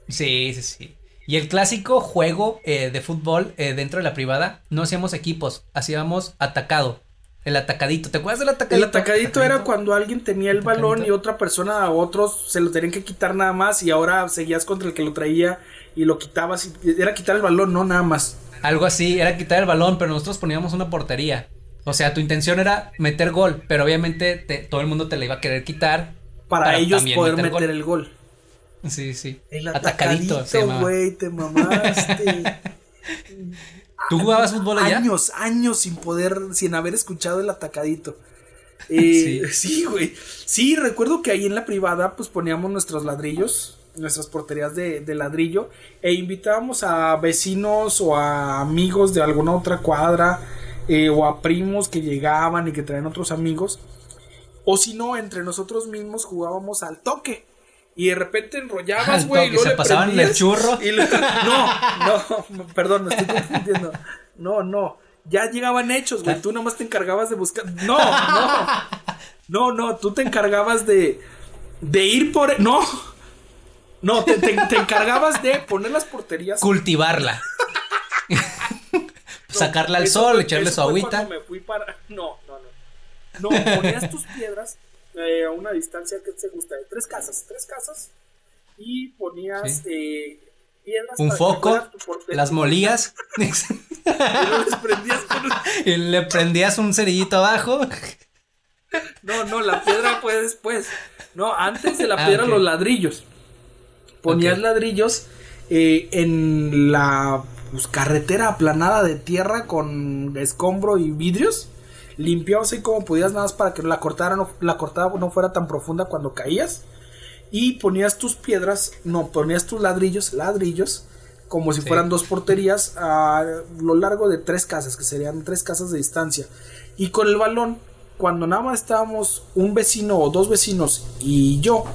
Speaker 1: Sí, sí, sí. Y el clásico juego eh, de fútbol eh, dentro de la privada, no hacíamos equipos, hacíamos atacado. El atacadito, ¿te acuerdas del atacadito?
Speaker 2: El atacadito era cuando alguien tenía el balón y otra persona a otros se lo tenían que quitar nada más y ahora seguías contra el que lo traía y lo quitabas y era quitar el balón, no nada más.
Speaker 1: Algo así, era quitar el balón, pero nosotros poníamos una portería. O sea, tu intención era meter gol, pero obviamente te- todo el mundo te la iba a querer quitar.
Speaker 2: Para,
Speaker 1: Para
Speaker 2: ellos poder
Speaker 1: meter
Speaker 2: el gol.
Speaker 1: Sí, sí.
Speaker 2: El
Speaker 1: atacadito
Speaker 2: güey, te mamaste. (laughs)
Speaker 1: ¿Tú jugabas fútbol allá?
Speaker 2: años, años sin poder, sin haber escuchado el atacadito. (laughs) Eh, sí, güey. Sí. recuerdo que ahí en la privada, pues poníamos nuestros ladrillos, nuestras porterías de, de ladrillo, e invitábamos a vecinos o a amigos de alguna otra cuadra, eh, o a primos que llegaban y que traían otros amigos. O si no, entre nosotros mismos jugábamos al toque. Y de repente enrollabas, güey. y luego
Speaker 1: se
Speaker 2: le
Speaker 1: pasaban el
Speaker 2: prendías
Speaker 1: churro.
Speaker 2: y le- no, no, (laughs) perdón, me estoy confundiendo. No, no. Ya llegaban hechos, güey. Tú nomás te encargabas de buscar. No, no. No, no, tú te encargabas de. De ir por. No. No, te, te- te encargabas de poner las porterías.
Speaker 1: Cultivarla. (laughs)
Speaker 2: No,
Speaker 1: Sacarla al sol,
Speaker 2: fue-
Speaker 1: echarle su agüita.
Speaker 2: cuando me fui para. No, no, no. No, ponías tus piedras eh, a una distancia que te gusta de tres casas, tres casas. Y ponías
Speaker 1: Sí.
Speaker 2: eh, piedras.
Speaker 1: Un
Speaker 2: para
Speaker 1: foco, las molías (laughs)
Speaker 2: Y con
Speaker 1: le prendías un cerillito abajo.
Speaker 2: No, no, la piedra fue después. No, antes de la
Speaker 1: Ah,
Speaker 2: piedra los ladrillos. Ponías ladrillos eh, en la pues, carretera aplanada de tierra con escombro y vidrios. Limpiabas ahí como podías nada más para que la cortada no, la cortada no fuera tan profunda cuando caías. Y ponías tus piedras, no, ponías tus ladrillos, ladrillos, como si
Speaker 1: Sí.
Speaker 2: fueran dos porterías a lo largo de tres casas, que serían tres casas de distancia. Y con el balón, cuando nada más estábamos un vecino o dos vecinos y yo,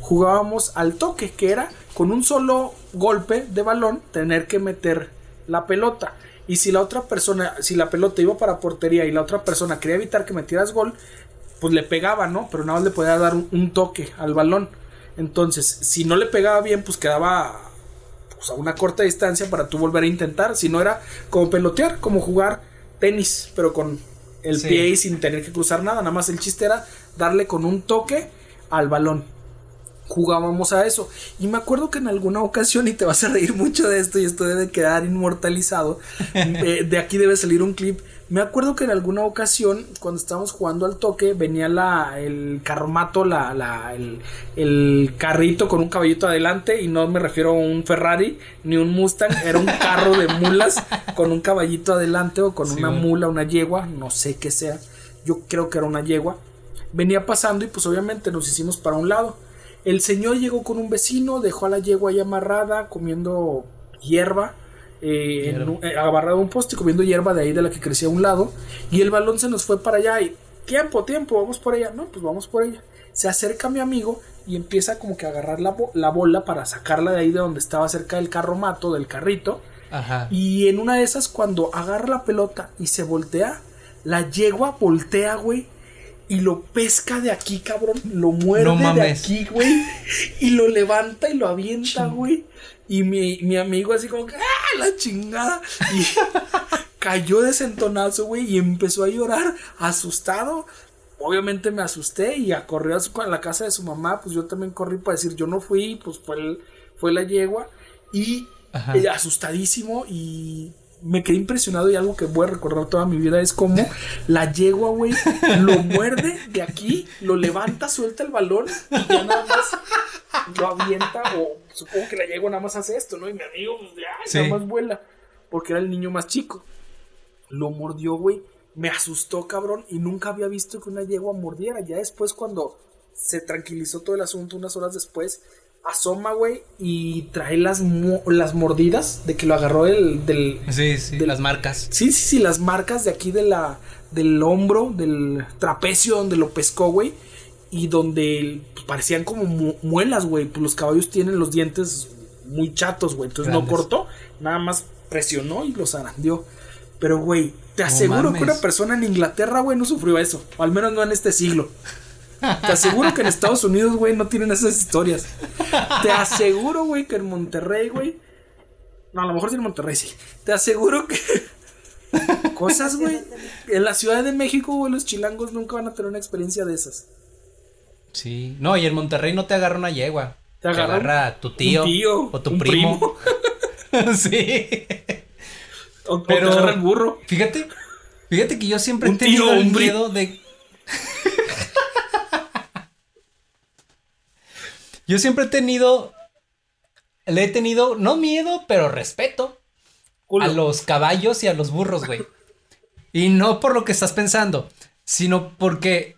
Speaker 2: jugábamos al toque, que era con un solo golpe de balón tener que meter la pelota. Y si la otra persona, si la pelota iba para portería y la otra persona quería evitar que metieras gol, pues le pegaba, ¿no? Pero nada más le podía dar un, un toque al balón. Entonces, si no le pegaba bien, pues quedaba pues, a una corta distancia para tú volver a intentar. Si no era como pelotear, como jugar tenis, pero con el
Speaker 1: Sí.
Speaker 2: pie y sin tener que cruzar nada. Nada más el chiste era darle con un toque al balón. Jugábamos a eso. Y me acuerdo que en alguna ocasión, y te vas a reír mucho de esto, y esto debe quedar inmortalizado. (laughs) eh, de aquí debe salir un clip. Me acuerdo que en alguna ocasión, cuando estábamos jugando al toque, venía la, el carromato, la, la, el, el carrito con un caballito adelante, y no me refiero a un Ferrari ni un Mustang, era un carro de mulas con un caballito adelante o con
Speaker 1: Sí,
Speaker 2: una mula, una yegua, no sé qué sea. Yo creo que era una yegua. Venía pasando y pues obviamente nos hicimos para un lado. El señor llegó con un vecino, dejó a la yegua ahí amarrada, comiendo hierba, eh, en eh, agarrado a un poste, comiendo hierba de ahí de la que crecía a un lado, y el balón se nos fue para allá y tiempo, tiempo, vamos por ella, no, pues vamos por ella. Se acerca mi amigo y empieza como que a agarrar la, bo- la bola para sacarla de ahí de donde estaba cerca del carromato, del carrito,
Speaker 1: Ajá.
Speaker 2: y en una de esas, cuando agarra la pelota y se voltea, la yegua voltea, güey. Y lo pesca de aquí, cabrón. Lo muerde
Speaker 1: No
Speaker 2: de aquí, güey. Y lo levanta y lo avienta, güey. Y mi, mi amigo así como que, ¡ah, la chingada! Y (laughs) cayó desentonazo, güey. Y empezó a llorar, asustado. Obviamente me asusté y a correr a, su- a la casa de su mamá. Pues yo también corrí para decir, yo no fui, pues fue, el- fue la yegua. Y eh, asustadísimo y me quedé impresionado y algo que voy a recordar toda mi vida es como la yegua, güey, lo muerde de aquí, lo levanta, suelta el balón y ya nada más lo avienta o supongo que la yegua nada más hace esto, ¿no? Y mi amigo pues ya,
Speaker 1: Sí.
Speaker 2: nada más vuela porque era el niño más chico. Lo mordió, güey. Me asustó, cabrón, y nunca había visto que una yegua mordiera. Ya después cuando se tranquilizó todo el asunto unas horas después, asoma, güey, y trae las, las mordidas de que lo agarró el, del...
Speaker 1: Sí, sí, las marcas.
Speaker 2: Sí, sí, sí, las marcas de aquí de la, del hombro, del trapecio donde lo pescó, güey. Y donde pues, parecían como muelas, güey. Pues los caballos tienen los dientes muy chatos, güey. Entonces no cortó, nada más presionó y los arandió. Pero, güey, te aseguro que una persona en Inglaterra, güey, no sufrió eso. O al menos no en este siglo. Te aseguro que en Estados Unidos, güey, no tienen esas historias. Te aseguro, güey, que en Monterrey, güey. No, a lo mejor sí en Monterrey, sí. Te aseguro que. Cosas, güey. En la Ciudad de México, güey, los chilangos nunca van a tener una experiencia de esas.
Speaker 1: Sí. No, y en Monterrey no te agarra una yegua. Te agarra, tu tío, o tu primo. (laughs) sí.
Speaker 2: O, Pero, te agarra el burro.
Speaker 1: Fíjate, fíjate que yo siempre he tenido el miedo de. Yo siempre he tenido. Le he tenido, no miedo, pero respeto. A los caballos y a los burros, güey. Y no por lo que estás pensando, sino porque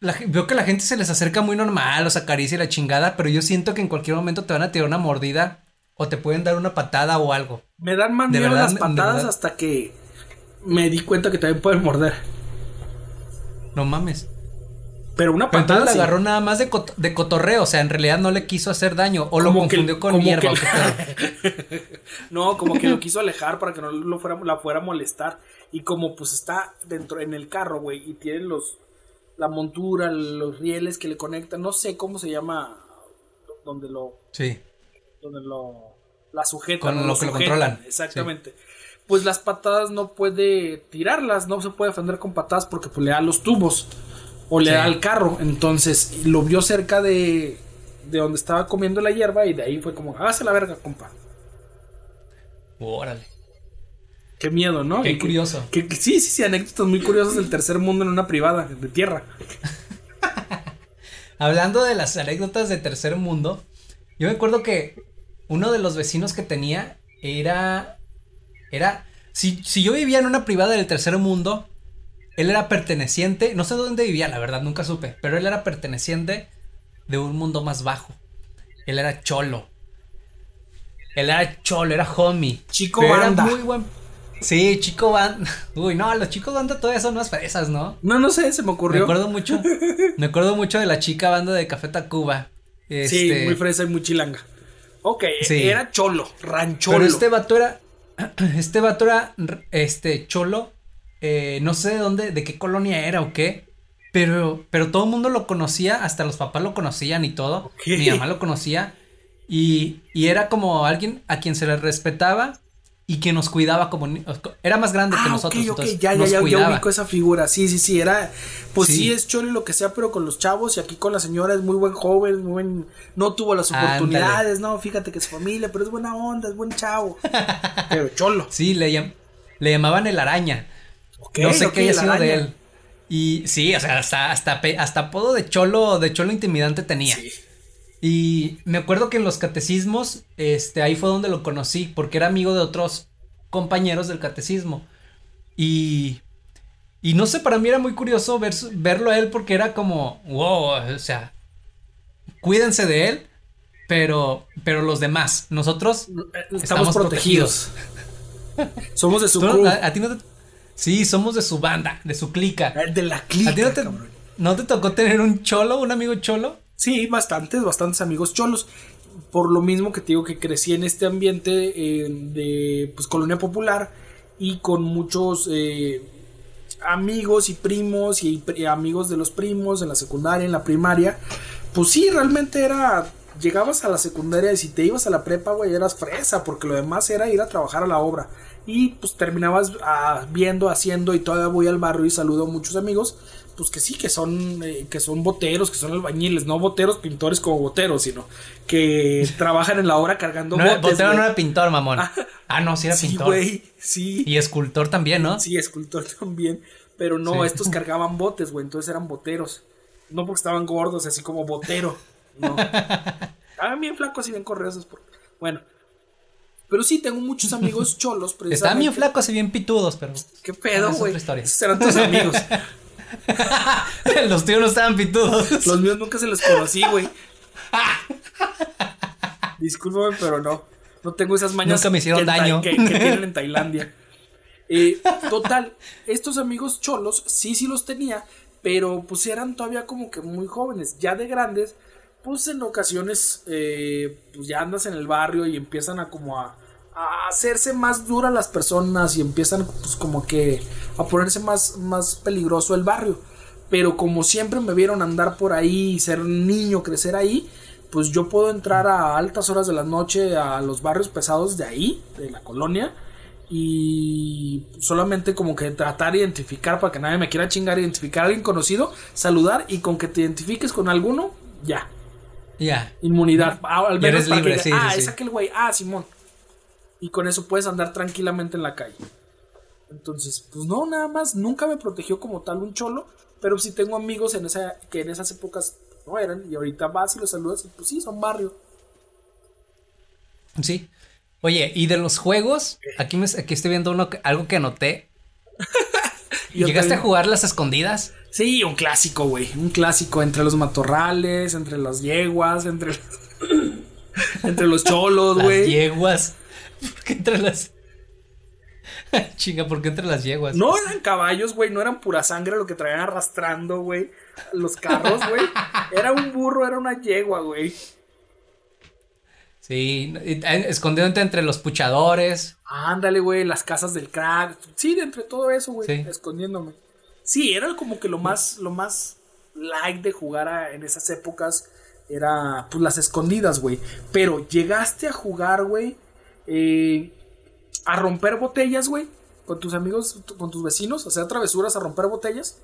Speaker 1: veo que la gente se les acerca muy normal, los acaricia y la chingada, pero yo siento que en cualquier momento te van a tirar una mordida o te pueden dar una patada o algo.
Speaker 2: Me dan más miedo las patadas hasta que me di cuenta que también pueden morder.
Speaker 1: No mames.
Speaker 2: Pero una patada.
Speaker 1: entonces agarró nada más de, de, cotorreo, o sea, en realidad no le quiso hacer daño o lo confundió con hierba. (laughs)
Speaker 2: no, como que lo quiso alejar para que no lo fuera, la fuera a molestar. Y como pues está dentro en el carro, güey, y tienen los la montura, los rieles que le conectan, no sé cómo se llama donde lo
Speaker 1: Sí.
Speaker 2: Donde lo la sujetan,
Speaker 1: con lo, que lo controlan.
Speaker 2: Exactamente. Pues las patadas no puede tirarlas, no se puede defender con patadas porque pues le da los tubos o le da al carro, entonces lo vio cerca de de donde estaba comiendo la hierba y de ahí fue como, hágase la verga, compa.
Speaker 1: Órale.
Speaker 2: Qué miedo, ¿no?
Speaker 1: Qué curioso.
Speaker 2: sí, sí, sí, anécdotas muy curiosas del tercer mundo en una privada, de tierra. (laughs)
Speaker 1: Hablando de las anécdotas de tercer mundo, yo me acuerdo que uno de los vecinos que tenía era. Era. Si, si yo vivía en una privada del tercer mundo, él era perteneciente. No sé dónde vivía, la verdad, nunca supe. Pero él era perteneciente de un mundo más bajo. Él era cholo. Él era cholo, era homie.
Speaker 2: Chico banda.
Speaker 1: Era muy buen Sí, chico banda. (laughs) Uy, no, los chicos banda todavía son más fresas, ¿no?
Speaker 2: No, no sé, se me ocurrió.
Speaker 1: Me acuerdo mucho. (laughs) me acuerdo mucho de la chica banda de Café Tacuba.
Speaker 2: Sí, este muy fresa y muy chilanga. Ok, era cholo, rancholo.
Speaker 1: Pero este vato era. (clears throat) Este vato era. Este, cholo. Eh, no sé de dónde, de qué colonia era o qué. Pero, pero todo el mundo lo conocía, hasta los papás lo conocían y todo. Mi mamá lo conocía. Y, y era como alguien a quien se le respetaba y que nos cuidaba como era más grande que ah, nosotros.
Speaker 2: Ok, ok, ya, ya, ya, ya ubico esa figura. Sí, sí, sí, era, pues sí, es cholo y lo que sea, pero con los chavos y aquí con la señora es muy buen joven, muy buen, no tuvo las oportunidades, no, fíjate que es familia, pero es buena onda, es buen chavo. (laughs) pero cholo.
Speaker 1: Sí, le, le llamaban el araña. No sé qué haya sido de él. Y sí, o sea, hasta, hasta, hasta apodo de cholo, de cholo intimidante tenía. Sí. Y me acuerdo que en los catecismos, este, ahí fue donde lo conocí, porque era amigo de otros compañeros del catecismo. Y, y no sé, para mí era muy curioso ver, verlo a él porque era como, wow, o sea, cuídense de él, pero, pero los demás, nosotros estamos, protegidos.
Speaker 2: somos de su
Speaker 1: a, ti no te, Sí, somos de su banda, de su clica.
Speaker 2: De la clica.
Speaker 1: ¿A ti no te, no te tocó tener un cholo, un amigo cholo?
Speaker 2: Sí, bastantes, bastantes amigos cholos. Por lo mismo que te digo que crecí en este ambiente eh, de pues, colonia popular y con muchos eh, amigos y primos y, amigos de los primos en la secundaria, en la primaria. Pues sí, realmente era llegabas a la secundaria y si te ibas a la prepa, güey, eras fresa, porque lo demás era ir a trabajar a la obra. Y pues terminabas ah, viendo, haciendo, y todavía voy al barrio y saludo a muchos amigos pues que sí, que son, eh, que son boteros, que son albañiles, no boteros pintores como boteros, sino que (laughs) trabajan en la obra cargando
Speaker 1: no, botes. Botero no era pintor, mamón. Ah, ah no, sí era pintor.
Speaker 2: Güey, sí.
Speaker 1: Y escultor también, ¿no?
Speaker 2: Sí, escultor (laughs) también. Pero no, estos cargaban botes, güey, entonces eran boteros. No porque estaban gordos, así como botero. No. Estaban (laughs) bien flacos y bien correosos. Bueno. Pero sí, tengo muchos amigos cholos. (laughs)
Speaker 1: Estaban bien flacos y bien pitudos, pero.
Speaker 2: ¿Qué pedo, güey? Eran tus amigos. (laughs)
Speaker 1: Los tíos no estaban pitudos.
Speaker 2: Los míos nunca se los conocí, güey. Discúlpame, pero no. No tengo esas mañas
Speaker 1: Nunca me hicieron
Speaker 2: que, en Tai-
Speaker 1: daño.
Speaker 2: que- que tienen en Tailandia. Eh, total, estos amigos cholos sí, sí los tenía, pero pues eran todavía como que muy jóvenes. Ya de grandes, pues en ocasiones eh, pues ya andas en el barrio y empiezan a como a, hacerse más duras las personas y empiezan pues como que a ponerse más, más peligroso el barrio. Pero como siempre me vieron andar por ahí y ser niño, crecer ahí, pues yo puedo entrar a altas horas de la noche a los barrios pesados de ahí, de la colonia, y solamente como que tratar de identificar para que nadie me quiera chingar, identificar a alguien conocido, saludar y con que te identifiques con alguno, ya,
Speaker 1: Ya.
Speaker 2: inmunidad. Ah, al menos
Speaker 1: eres
Speaker 2: para
Speaker 1: libre,
Speaker 2: que,
Speaker 1: sí,
Speaker 2: ah,
Speaker 1: sí,
Speaker 2: es
Speaker 1: sí.
Speaker 2: aquel güey, ah, Simón. Y con eso puedes andar tranquilamente en la calle. Entonces, pues no, nada más, nunca me protegió como tal un cholo, pero sí tengo amigos en esa, que en esas épocas no eran, y ahorita vas y los saludas y pues sí, son barrio.
Speaker 1: Sí. Oye, y de los juegos, aquí, me, aquí estoy viendo uno, algo que anoté.
Speaker 2: Yo
Speaker 1: ¿Llegaste a jugar las escondidas?
Speaker 2: Sí, un clásico, güey. Un clásico entre los matorrales, entre las yeguas, entre, (coughs) entre los cholos,
Speaker 1: Las
Speaker 2: güey.
Speaker 1: yeguas. ¿Por qué entre las. (laughs) Chinga, ¿por qué entre las yeguas?
Speaker 2: No eran caballos, güey, no eran pura sangre lo que traían arrastrando, güey. Los carros, güey. (laughs) Era un burro, era una yegua, güey.
Speaker 1: Sí, escondiéndote entre los puchadores.
Speaker 2: Ándale, güey, las casas del crack. Sí, de entre todo eso, güey,
Speaker 1: Sí.
Speaker 2: escondiéndome. Sí, era como que lo más, lo más like de jugar a- en esas épocas era, pues, las escondidas, güey. Pero llegaste a jugar, güey, eh, a romper botellas, güey, con tus amigos, con tus vecinos, hacer travesuras a romper botellas.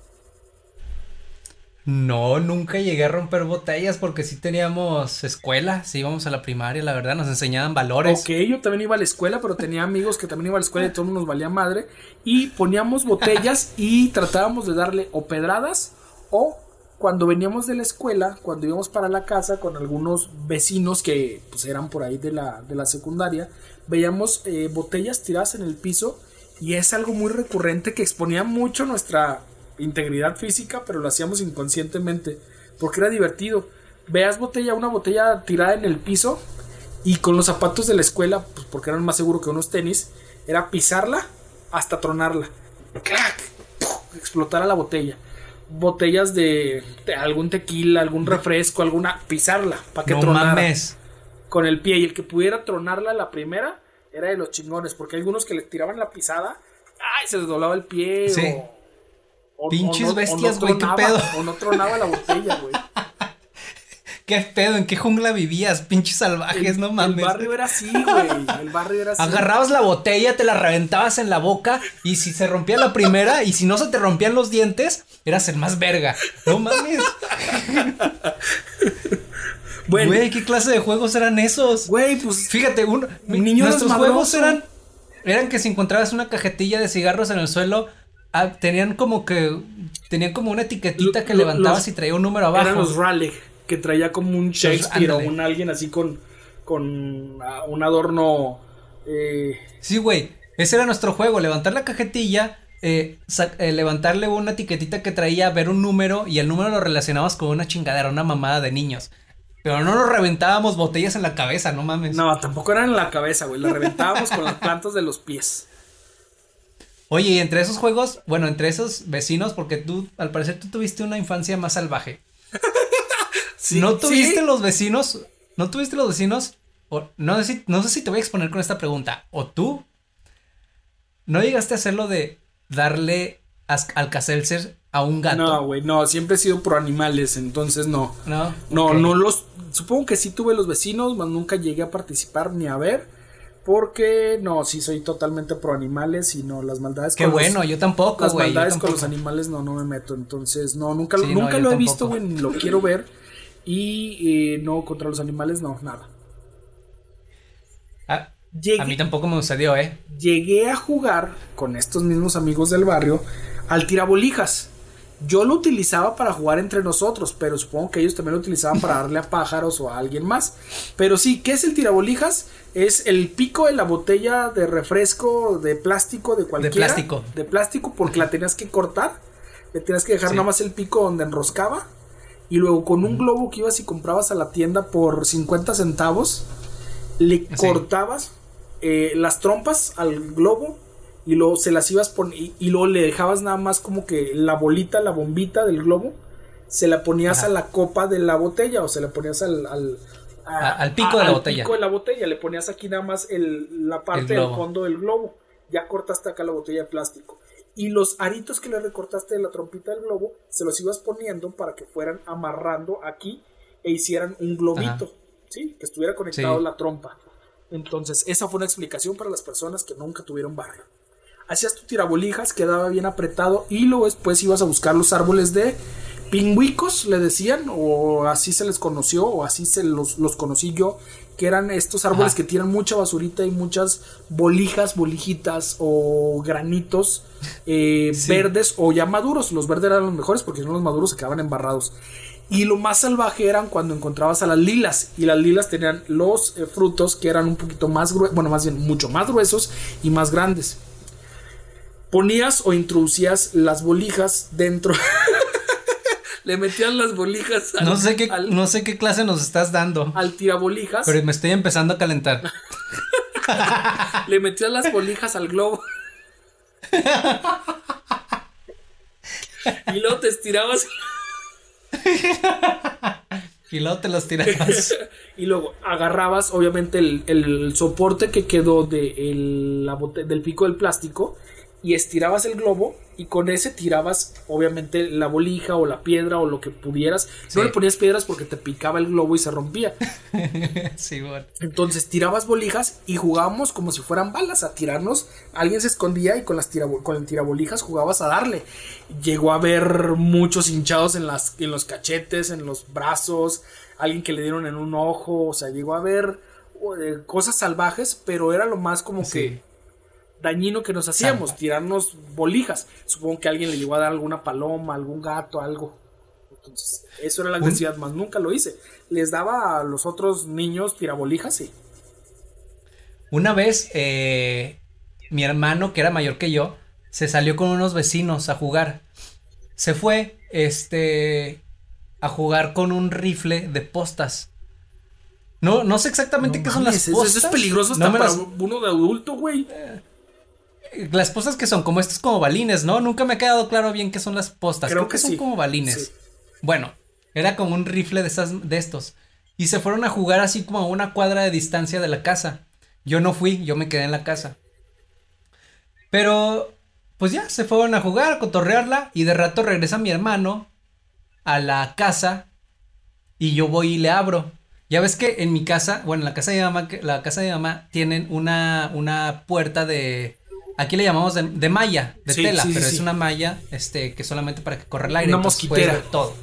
Speaker 1: No, nunca llegué a romper botellas porque sí teníamos escuela, sí íbamos a la primaria, la verdad, nos enseñaban valores.
Speaker 2: Ok, yo también iba a la escuela, pero tenía amigos que también iban a la escuela y todo nos valía madre. Y poníamos botellas (laughs) y tratábamos de darle o pedradas o cuando veníamos de la escuela, cuando íbamos para la casa con algunos vecinos que pues eran por ahí de la, de la secundaria, veíamos eh, botellas tiradas en el piso y es algo muy recurrente que exponía mucho nuestra integridad física, pero lo hacíamos inconscientemente porque era divertido. Veas botella, una botella tirada en el piso y con los zapatos de la escuela, pues porque eran más seguros que unos tenis, era pisarla hasta tronarla. ¡Clac! ¡Puf! Explotar a la botella. Botellas de, de algún tequila, algún refresco, alguna. pisarla para que
Speaker 1: no
Speaker 2: tronara
Speaker 1: mames.
Speaker 2: con el pie. Y el que pudiera tronarla la primera era de los chingones, porque hay algunos que le tiraban la pisada, ¡ay! se les doblaba el pie.
Speaker 1: Sí.
Speaker 2: O, o-
Speaker 1: Pinches
Speaker 2: o no-
Speaker 1: bestias, güey, ¿qué pedo?
Speaker 2: O no tronaba la botella, güey. (laughs)
Speaker 1: ¿Qué pedo? ¿En qué jungla vivías? Pinches salvajes,
Speaker 2: El-
Speaker 1: no mames.
Speaker 2: El barrio era así, güey. El barrio era así.
Speaker 1: Agarrabas la botella, te la reventabas en la boca y si se rompía la primera y si no se te rompían los dientes, eras el más verga. No mames. (laughs)
Speaker 2: Bueno,
Speaker 1: Güey, ¿qué clase de juegos eran esos?
Speaker 2: güey, pues.
Speaker 1: Fíjate, un,
Speaker 2: Niño
Speaker 1: nuestros juegos eran eran que si encontrabas una cajetilla de cigarros en el suelo, ah, tenían como que tenían como una etiquetita
Speaker 2: Lo-
Speaker 1: que
Speaker 2: lo-
Speaker 1: levantabas
Speaker 2: los-
Speaker 1: y traía un número abajo.
Speaker 2: Eran los Raleigh, que traía como un Shakespeare o un alguien así con, con ah, un adorno. eh,
Speaker 1: Sí, güey. Ese era nuestro juego, levantar la cajetilla, eh, eh, levantarle una etiquetita que traía, ver un número y el número lo relacionabas con una chingadera, una mamada de niños. Pero no nos reventábamos botellas en la cabeza, no mames.
Speaker 2: no, tampoco eran en la cabeza, güey. La reventábamos con las plantas de los pies.
Speaker 1: Oye, y entre esos juegos, bueno, entre esos vecinos, porque tú, al parecer, tú tuviste una infancia más salvaje. (laughs)
Speaker 2: Sí,
Speaker 1: ¿No tuviste
Speaker 2: sí.
Speaker 1: los vecinos? ¿No tuviste los vecinos? O- no, sé si, no sé si te voy a exponer con esta pregunta. ¿O tú? ¿No llegaste a hacerlo de darle as- Alka-Seltzer a un gato?
Speaker 2: No, güey, no. Siempre he sido pro animales, entonces no.
Speaker 1: No.
Speaker 2: No, no los. Supongo que sí tuve los vecinos, mas nunca llegué a participar ni a ver. Porque no, sí soy totalmente pro animales y no, las maldades
Speaker 1: Qué
Speaker 2: con los-
Speaker 1: bueno, yo tampoco,
Speaker 2: Las maldades con los animales no, no me meto. Entonces, no, nunca,
Speaker 1: Sí,
Speaker 2: nunca lo he
Speaker 1: tampoco.
Speaker 2: visto, güey, ni lo quiero ver. Y eh, no, contra los animales, no, nada.
Speaker 1: Ah,
Speaker 2: Llegué,
Speaker 1: a mí tampoco me sucedió, ¿eh?
Speaker 2: llegué a jugar con estos mismos amigos del barrio al tirabolijas. Yo lo utilizaba para jugar entre nosotros, pero supongo que ellos también lo utilizaban para darle a pájaros o a alguien más. Pero sí, ¿qué es el tirabolijas? Es el pico de la botella de refresco de plástico de cualquiera.
Speaker 1: plástico.
Speaker 2: De plástico porque la tenías que cortar. Le tenías que dejar
Speaker 1: Sí.
Speaker 2: nada más el pico donde enroscaba. Y luego con un globo que ibas y comprabas a la tienda por 50 centavos. le cortabas eh, las trompas al globo y luego se las ibas pon y, y luego le dejabas nada más como que la bolita, la bombita del globo, se la ponías
Speaker 1: Ajá.
Speaker 2: a la copa de la botella o se la ponías al, al, a-
Speaker 1: A- al pico de la
Speaker 2: al
Speaker 1: botella.
Speaker 2: pico de la botella, le ponías aquí nada más el, la parte del
Speaker 1: globo.
Speaker 2: fondo del globo. Ya cortaste acá la botella de plástico. Y los aritos que le recortaste de la trompita del globo, se los ibas poniendo para que fueran amarrando aquí e hicieran un globito. ¿Sí? Que estuviera conectado
Speaker 1: Sí.
Speaker 2: la trompa. Entonces, esa fue una explicación para las personas que nunca tuvieron barrio. Hacías tu tirabolijas, quedaba bien apretado y luego después ibas a buscar los árboles de pingüicos, le decían, o así se les conoció, o así se los, los conocí yo, que eran estos árboles
Speaker 1: Ajá.
Speaker 2: que tiran mucha basurita y muchas bolijas, bolijitas o granitos eh,
Speaker 1: Sí.
Speaker 2: verdes o ya maduros. Los verdes eran los mejores porque si no los maduros se quedaban embarrados. Y lo más salvaje eran cuando encontrabas a las lilas. Y las lilas tenían los eh, frutos que eran un poquito más gruesos, bueno, más bien mucho más gruesos y más grandes. Ponías o introducías las bolijas dentro. (laughs) Le metías las bolijas al,
Speaker 1: No sé qué,
Speaker 2: al,
Speaker 1: no sé qué clase nos estás dando.
Speaker 2: al tirabolijas.
Speaker 1: Pero me estoy empezando a calentar. (laughs)
Speaker 2: Le metías las bolijas al globo. (laughs) y luego te estirabas.
Speaker 1: Y luego te los tirabas.
Speaker 2: y luego agarrabas, obviamente, el, el soporte que quedó de el- la bote- del pico del plástico y estirabas el globo y con ese tirabas, obviamente, la bolija o la piedra o lo que pudieras. No le ponías piedras porque te picaba el globo y se rompía. (laughs)
Speaker 1: sí, bueno.
Speaker 2: Entonces tirabas bolijas y jugábamos como si fueran balas a tirarnos. Alguien se escondía y con las con el tirabolijas jugabas a darle. Llegó a haber muchos hinchados en las en los cachetes, en los brazos, alguien que le dieron en un ojo, o sea, llegó a haber eh, cosas salvajes, pero era lo más como
Speaker 1: Sí.
Speaker 2: que dañino que nos hacíamos, tirarnos bolijas. Supongo que alguien le llegó a dar alguna paloma, algún gato, algo. Entonces, eso era la agresividad, más nunca lo hice. Les daba a los otros niños tirabolijas, sí.
Speaker 1: Una vez, eh, mi hermano, que era mayor que yo, se salió con unos vecinos a jugar. Se fue, este, a jugar con un rifle de postas. No, no sé exactamente
Speaker 2: No
Speaker 1: qué son las postas.
Speaker 2: Eso es peligroso hasta
Speaker 1: No
Speaker 2: para
Speaker 1: las-
Speaker 2: uno de adulto, güey.
Speaker 1: Las postas que son como estos como balines, ¿no? Nunca me ha quedado claro bien qué son las postas.
Speaker 2: Creo
Speaker 1: Creo, que,
Speaker 2: que
Speaker 1: son
Speaker 2: sí.
Speaker 1: como balines.
Speaker 2: Sí.
Speaker 1: Bueno, era como un rifle de esas, de estos. Y se fueron a jugar así como a una cuadra de distancia de la casa. Yo no fui, yo me quedé en la casa. Pero, pues ya, se fueron a jugar, a cotorrearla. Y de rato regresa mi hermano a la casa. Y yo voy y le abro. Ya ves que en mi casa, bueno, en la casa de mi mamá, la casa de mi mamá tienen una, una puerta de, aquí le llamamos de, de malla, de
Speaker 2: Sí,
Speaker 1: tela,
Speaker 2: sí,
Speaker 1: pero
Speaker 2: sí.
Speaker 1: es una malla, este, que solamente para que corra el aire.
Speaker 2: Una mosquitera.
Speaker 1: ver todo.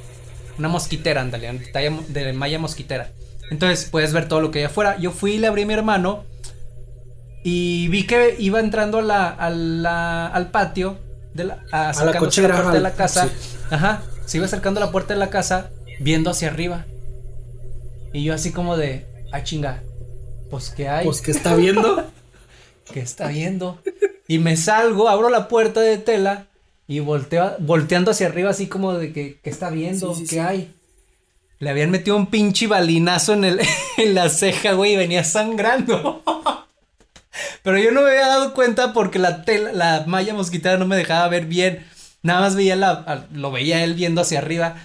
Speaker 1: Una mosquitera, ándale, de talla- de malla mosquitera. Entonces puedes ver todo lo que hay afuera. Yo fui y le abrí a mi hermano y vi que iba entrando a la, a la- al patio, de la, a, acercándose a
Speaker 2: cochera,
Speaker 1: la puerta de la casa. Ajá, se iba acercando a la puerta de la casa, viendo hacia arriba. Y yo así como de, ah chinga, pues qué hay,
Speaker 2: Pues que está viendo.
Speaker 1: ¿qué está viendo? (laughs) Y me salgo, abro la puerta de tela y volteo, volteando hacia arriba así como de que, ¿qué está viendo?
Speaker 2: Sí, sí,
Speaker 1: ¿Qué
Speaker 2: sí.
Speaker 1: hay? Le habían metido un pinche balinazo en, el, (laughs) en la ceja, güey, y venía sangrando. (laughs) Pero yo no me había dado cuenta porque la tela, la malla mosquitera no me dejaba ver bien. Nada más veía la, lo veía él viendo hacia arriba.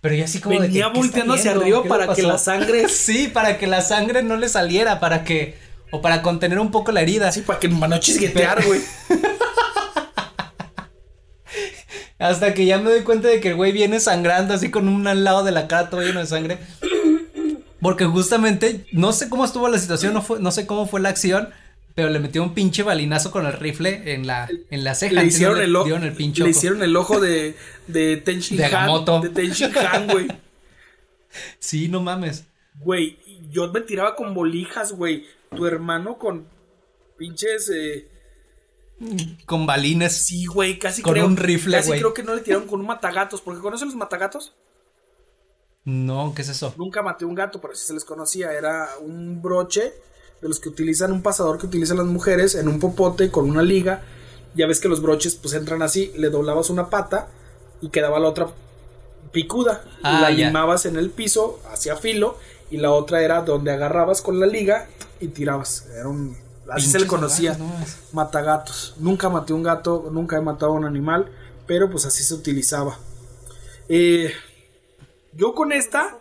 Speaker 1: Pero yo así como de que,
Speaker 2: Venía
Speaker 1: ¿qué está
Speaker 2: volteando hacia arriba
Speaker 1: ¿Qué le
Speaker 2: para que la sangre. (laughs)
Speaker 1: Sí, para que la sangre no le saliera, para que. O para contener un poco la herida.
Speaker 2: Así para que no chisguetear, güey. (laughs)
Speaker 1: Hasta que ya me doy cuenta de que el güey viene sangrando así con un al lado de la cara todo lleno de sangre. Porque justamente, no sé cómo estuvo la situación, no, fue, no sé cómo fue la acción, pero le metió un pinche balinazo con el rifle en la, en la ceja.
Speaker 2: Le hicieron, el, ojo
Speaker 1: el pinche
Speaker 2: le hicieron el ojo de, de Tenshin
Speaker 1: De
Speaker 2: Han. De Tenshin Han, güey. (laughs)
Speaker 1: Sí, no mames.
Speaker 2: Güey, yo me tiraba con bolijas, güey. Tu hermano con pinches. Eh,
Speaker 1: Con balines.
Speaker 2: sí, güey, casi
Speaker 1: Con
Speaker 2: creo.
Speaker 1: un rifle,
Speaker 2: Casi
Speaker 1: güey.
Speaker 2: creo que no le tiraron con un matagatos. Porque ¿conocen los matagatos?
Speaker 1: No, ¿qué es eso?
Speaker 2: Nunca maté un gato, pero sí se les conocía. Era un broche de los que utilizan, un pasador que utilizan las mujeres en un popote con una liga. Ya ves que los broches pues entran así, le doblabas una pata y quedaba la otra picuda.
Speaker 1: Ah,
Speaker 2: la
Speaker 1: ya.
Speaker 2: limabas en el piso, hacia filo, y la otra era donde agarrabas con la liga y tirabas. Era un así se le conocía, matagatos. Nunca maté un gato, nunca he matado a un animal, pero pues así se utilizaba. Eh, yo con esta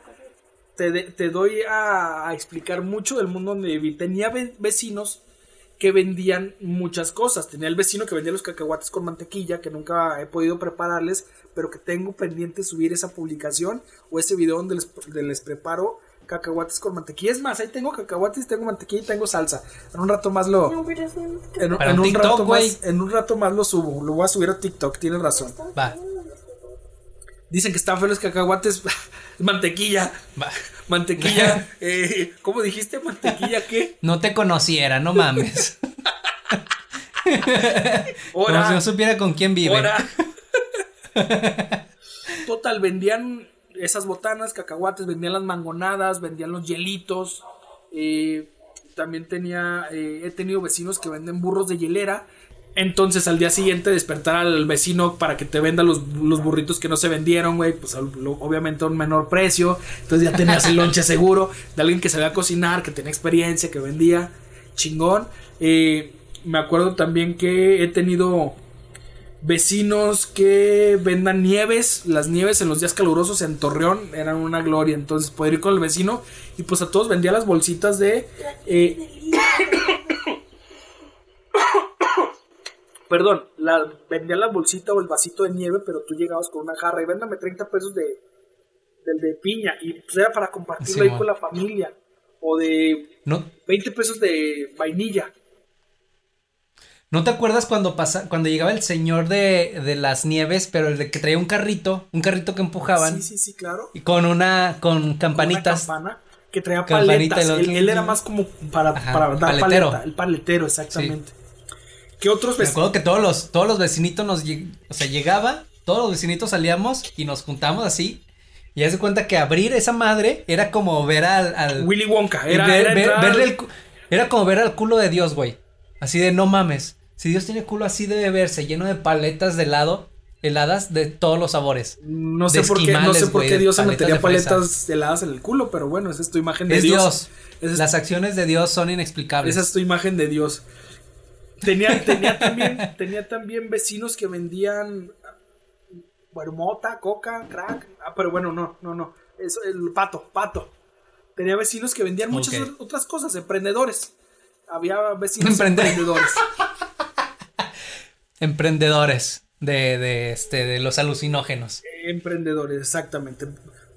Speaker 2: te, te doy a, a explicar mucho del mundo donde viví. Tenía ve- vecinos que vendían muchas cosas. Tenía el vecino que vendía los cacahuates con mantequilla, que nunca he podido prepararles, pero que tengo pendiente subir esa publicación o ese video donde les, donde les preparo cacahuates con mantequilla. Es más, ahí tengo cacahuates, tengo mantequilla y tengo salsa. En un rato más lo... En,
Speaker 1: Para
Speaker 2: en
Speaker 1: un TikTok,
Speaker 2: rato más, en un rato más lo subo. Lo voy a subir a TikTok, tienes razón.
Speaker 1: Va,
Speaker 2: Dicen que están feos los cacahuates. (laughs) mantequilla.
Speaker 1: va.
Speaker 2: Mantequilla. (laughs) eh, ¿Cómo dijiste? ¿Mantequilla qué? (laughs)
Speaker 1: No te conociera, no mames. Como si no supiera con quién vive.
Speaker 2: Total, vendían esas botanas, cacahuates, vendían las mangonadas, vendían los hielitos. eh, también tenía, eh, he tenido vecinos que venden burros de hielera. Entonces al día siguiente despertar al vecino para que te venda los, los burritos que no se vendieron, güey, pues obviamente a un menor precio. Entonces ya tenías el lonche seguro de alguien que sabía cocinar, que tenía experiencia, que vendía. Chingón. Eh, me acuerdo también que he tenido vecinos que vendan nieves. Las nieves en los días calurosos en Torreón eran una gloria. Entonces poder ir con el vecino y pues a todos vendía las bolsitas de... eh, (coughs) perdón, la, vendía la bolsita o el vasito de nieve, pero tú llegabas con una jarra y véndame 30 pesos de, del de piña. Y pues era para compartirlo
Speaker 1: Sí,
Speaker 2: ahí con la familia. O de
Speaker 1: ¿No,
Speaker 2: 20 pesos de vainilla.
Speaker 1: ¿No te acuerdas cuando pasa, cuando llegaba el señor de, de las nieves, pero el de que traía un carrito, un carrito que empujaban,
Speaker 2: Sí, sí, sí, claro.
Speaker 1: y con una, con
Speaker 2: Con
Speaker 1: campanitas?
Speaker 2: Una campana que traía
Speaker 1: Campanita
Speaker 2: paletas. Él, él era más como para,
Speaker 1: Ajá,
Speaker 2: para dar
Speaker 1: paletero.
Speaker 2: paleta. El paletero, exactamente. ¿Qué otros
Speaker 1: Me
Speaker 2: vecinos?
Speaker 1: acuerdo que todos los, todos los vecinitos nos, o sea, llegaba, todos los vecinitos salíamos y nos juntamos así. Y haz de cuenta que abrir esa madre era como ver al, al
Speaker 2: Willy Wonka. Era,
Speaker 1: ver-
Speaker 2: era
Speaker 1: ver- verle el era como ver al culo de Dios, güey. Así de no mames. Si Dios tiene culo así debe verse, lleno de paletas de helado, heladas de todos los sabores.
Speaker 2: No sé por qué, no sé por qué Dios se
Speaker 1: paletas
Speaker 2: metería
Speaker 1: de
Speaker 2: paletas heladas en el culo, pero bueno, esa es tu imagen de
Speaker 1: Es
Speaker 2: Dios.
Speaker 1: Dios.
Speaker 2: Es-
Speaker 1: Las acciones de Dios son inexplicables.
Speaker 2: Esa es tu imagen de Dios. Tenía, (laughs) tenía, también, tenía también vecinos que vendían bueno, mota, coca, crack. Ah, pero bueno, no, no, no. Eso, el pato, pato. Tenía vecinos que vendían muchas otras cosas, emprendedores. Había vecinos
Speaker 1: Emprende-
Speaker 2: emprendedores. (laughs)
Speaker 1: Emprendedores de, de, este, de los alucinógenos.
Speaker 2: Emprendedores, exactamente.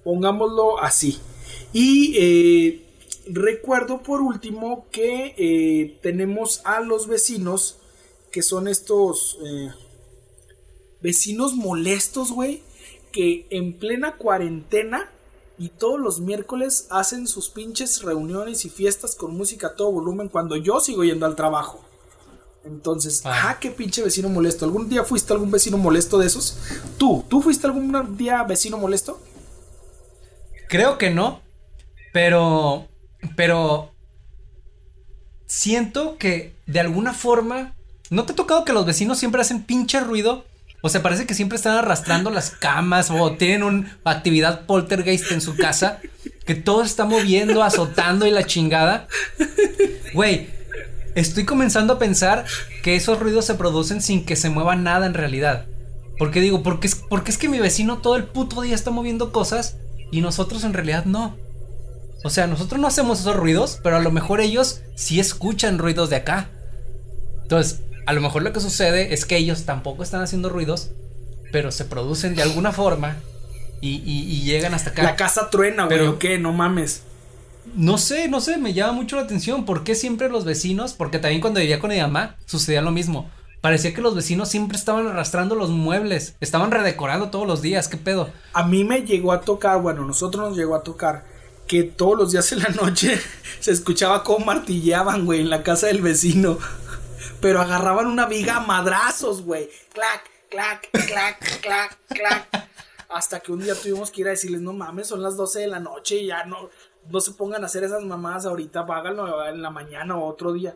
Speaker 2: Pongámoslo así. Y eh, recuerdo por último que eh, tenemos a los vecinos que son estos eh, vecinos molestos, güey, que en plena cuarentena y todos los miércoles hacen sus pinches reuniones y fiestas con música a todo volumen cuando yo sigo yendo al trabajo. Entonces,
Speaker 1: Ah.
Speaker 2: qué pinche vecino molesto. ¿Algún día fuiste algún vecino molesto de esos? ¿Tú? ¿Tú fuiste algún día vecino molesto?
Speaker 1: Creo que no, pero, pero siento que de alguna forma, ¿no te ha tocado que los vecinos siempre hacen pinche ruido? O sea, parece que siempre están arrastrando las camas o tienen una actividad poltergeist en su casa, que todo está moviendo, azotando y la chingada. Güey, estoy comenzando a pensar que esos ruidos se producen sin que se mueva nada en realidad. Porque digo, porque es, porque es que mi vecino todo el puto día está moviendo cosas y nosotros en realidad no. O sea, nosotros no hacemos esos ruidos, pero a lo mejor ellos sí escuchan ruidos de acá. Entonces, a lo mejor lo que sucede es que ellos tampoco están haciendo ruidos, pero se producen de alguna forma y, y- y llegan hasta acá.
Speaker 2: La casa truena, güey,
Speaker 1: Pero-
Speaker 2: ¿o qué? No mames.
Speaker 1: No sé, no sé, me llama mucho la atención. ¿Por qué siempre los vecinos? Porque también cuando vivía con mi mamá sucedía lo mismo. Parecía que los vecinos siempre estaban arrastrando los muebles, estaban redecorando todos los días. ¿Qué pedo?
Speaker 2: A mí me llegó a tocar, bueno, nosotros nos llegó a tocar que todos los días en la noche (laughs) se escuchaba cómo martilleaban, güey, en la casa del vecino. Pero agarraban una viga a madrazos, güey. Clac, clac, clac, clac, clac. Hasta que un día tuvimos que ir a decirles, no mames, son las 12 de la noche y ya no, no se pongan a hacer esas mamadas ahorita, háganlo en la mañana o otro día.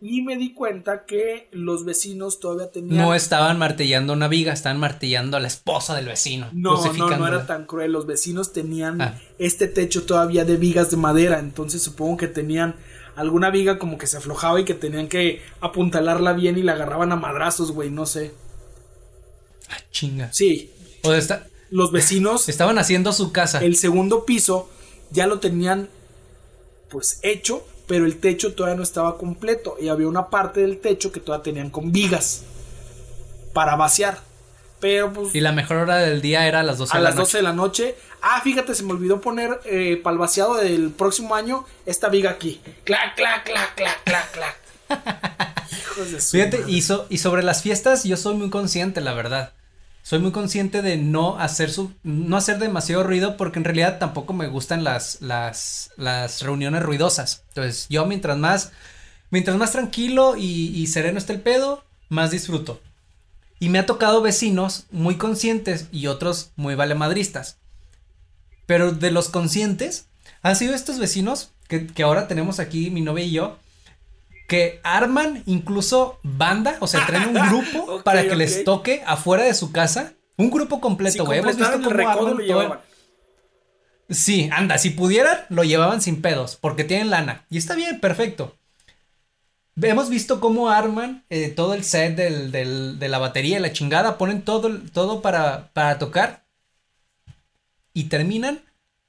Speaker 2: y me di cuenta que los vecinos todavía tenían...
Speaker 1: No estaban martillando una viga, estaban martillando a la esposa del vecino.
Speaker 2: No, no, no era tan cruel. Los vecinos tenían ah. este techo todavía de vigas de madera, entonces supongo que tenían alguna viga como que se aflojaba y que tenían que apuntalarla bien y la agarraban a madrazos, güey, no sé.
Speaker 1: Ah, chinga.
Speaker 2: Sí.
Speaker 1: O está...
Speaker 2: Los vecinos... (laughs)
Speaker 1: Estaban haciendo su casa.
Speaker 2: El segundo piso ya lo tenían pues hecho, pero el techo todavía no estaba completo y había una parte del techo que todavía tenían con vigas para vaciar. Pero pues...
Speaker 1: Y la mejor hora del día era a las 12
Speaker 2: de la noche. A las 12 de la noche. Ah, fíjate, se me olvidó poner eh, para el vaciado del próximo año esta viga aquí. Clac, clac, clac, clac, clac, clac. (laughs)
Speaker 1: Hijos de Fíjate, y, y sobre las fiestas yo soy muy consciente, la verdad soy muy consciente de no hacer su, no hacer demasiado ruido porque en realidad tampoco me gustan las, las, reuniones ruidosas. Entonces, yo mientras más, mientras más tranquilo y, y sereno esté el pedo, más disfruto. Y me ha tocado vecinos muy conscientes y otros muy valemadristas. Pero de los conscientes, han sido estos vecinos que, que ahora tenemos aquí, mi novia y yo, que arman incluso banda, o sea, traen un (laughs) grupo para que les toque afuera de su casa. Un grupo completo, güey. Hemos visto cómo arman Sí, anda, si pudieran, lo llevaban sin pedos, porque tienen lana. Y está bien, perfecto. Hemos visto cómo arman eh, todo el set del, del, de la batería y la chingada, ponen todo, todo para, para tocar y terminan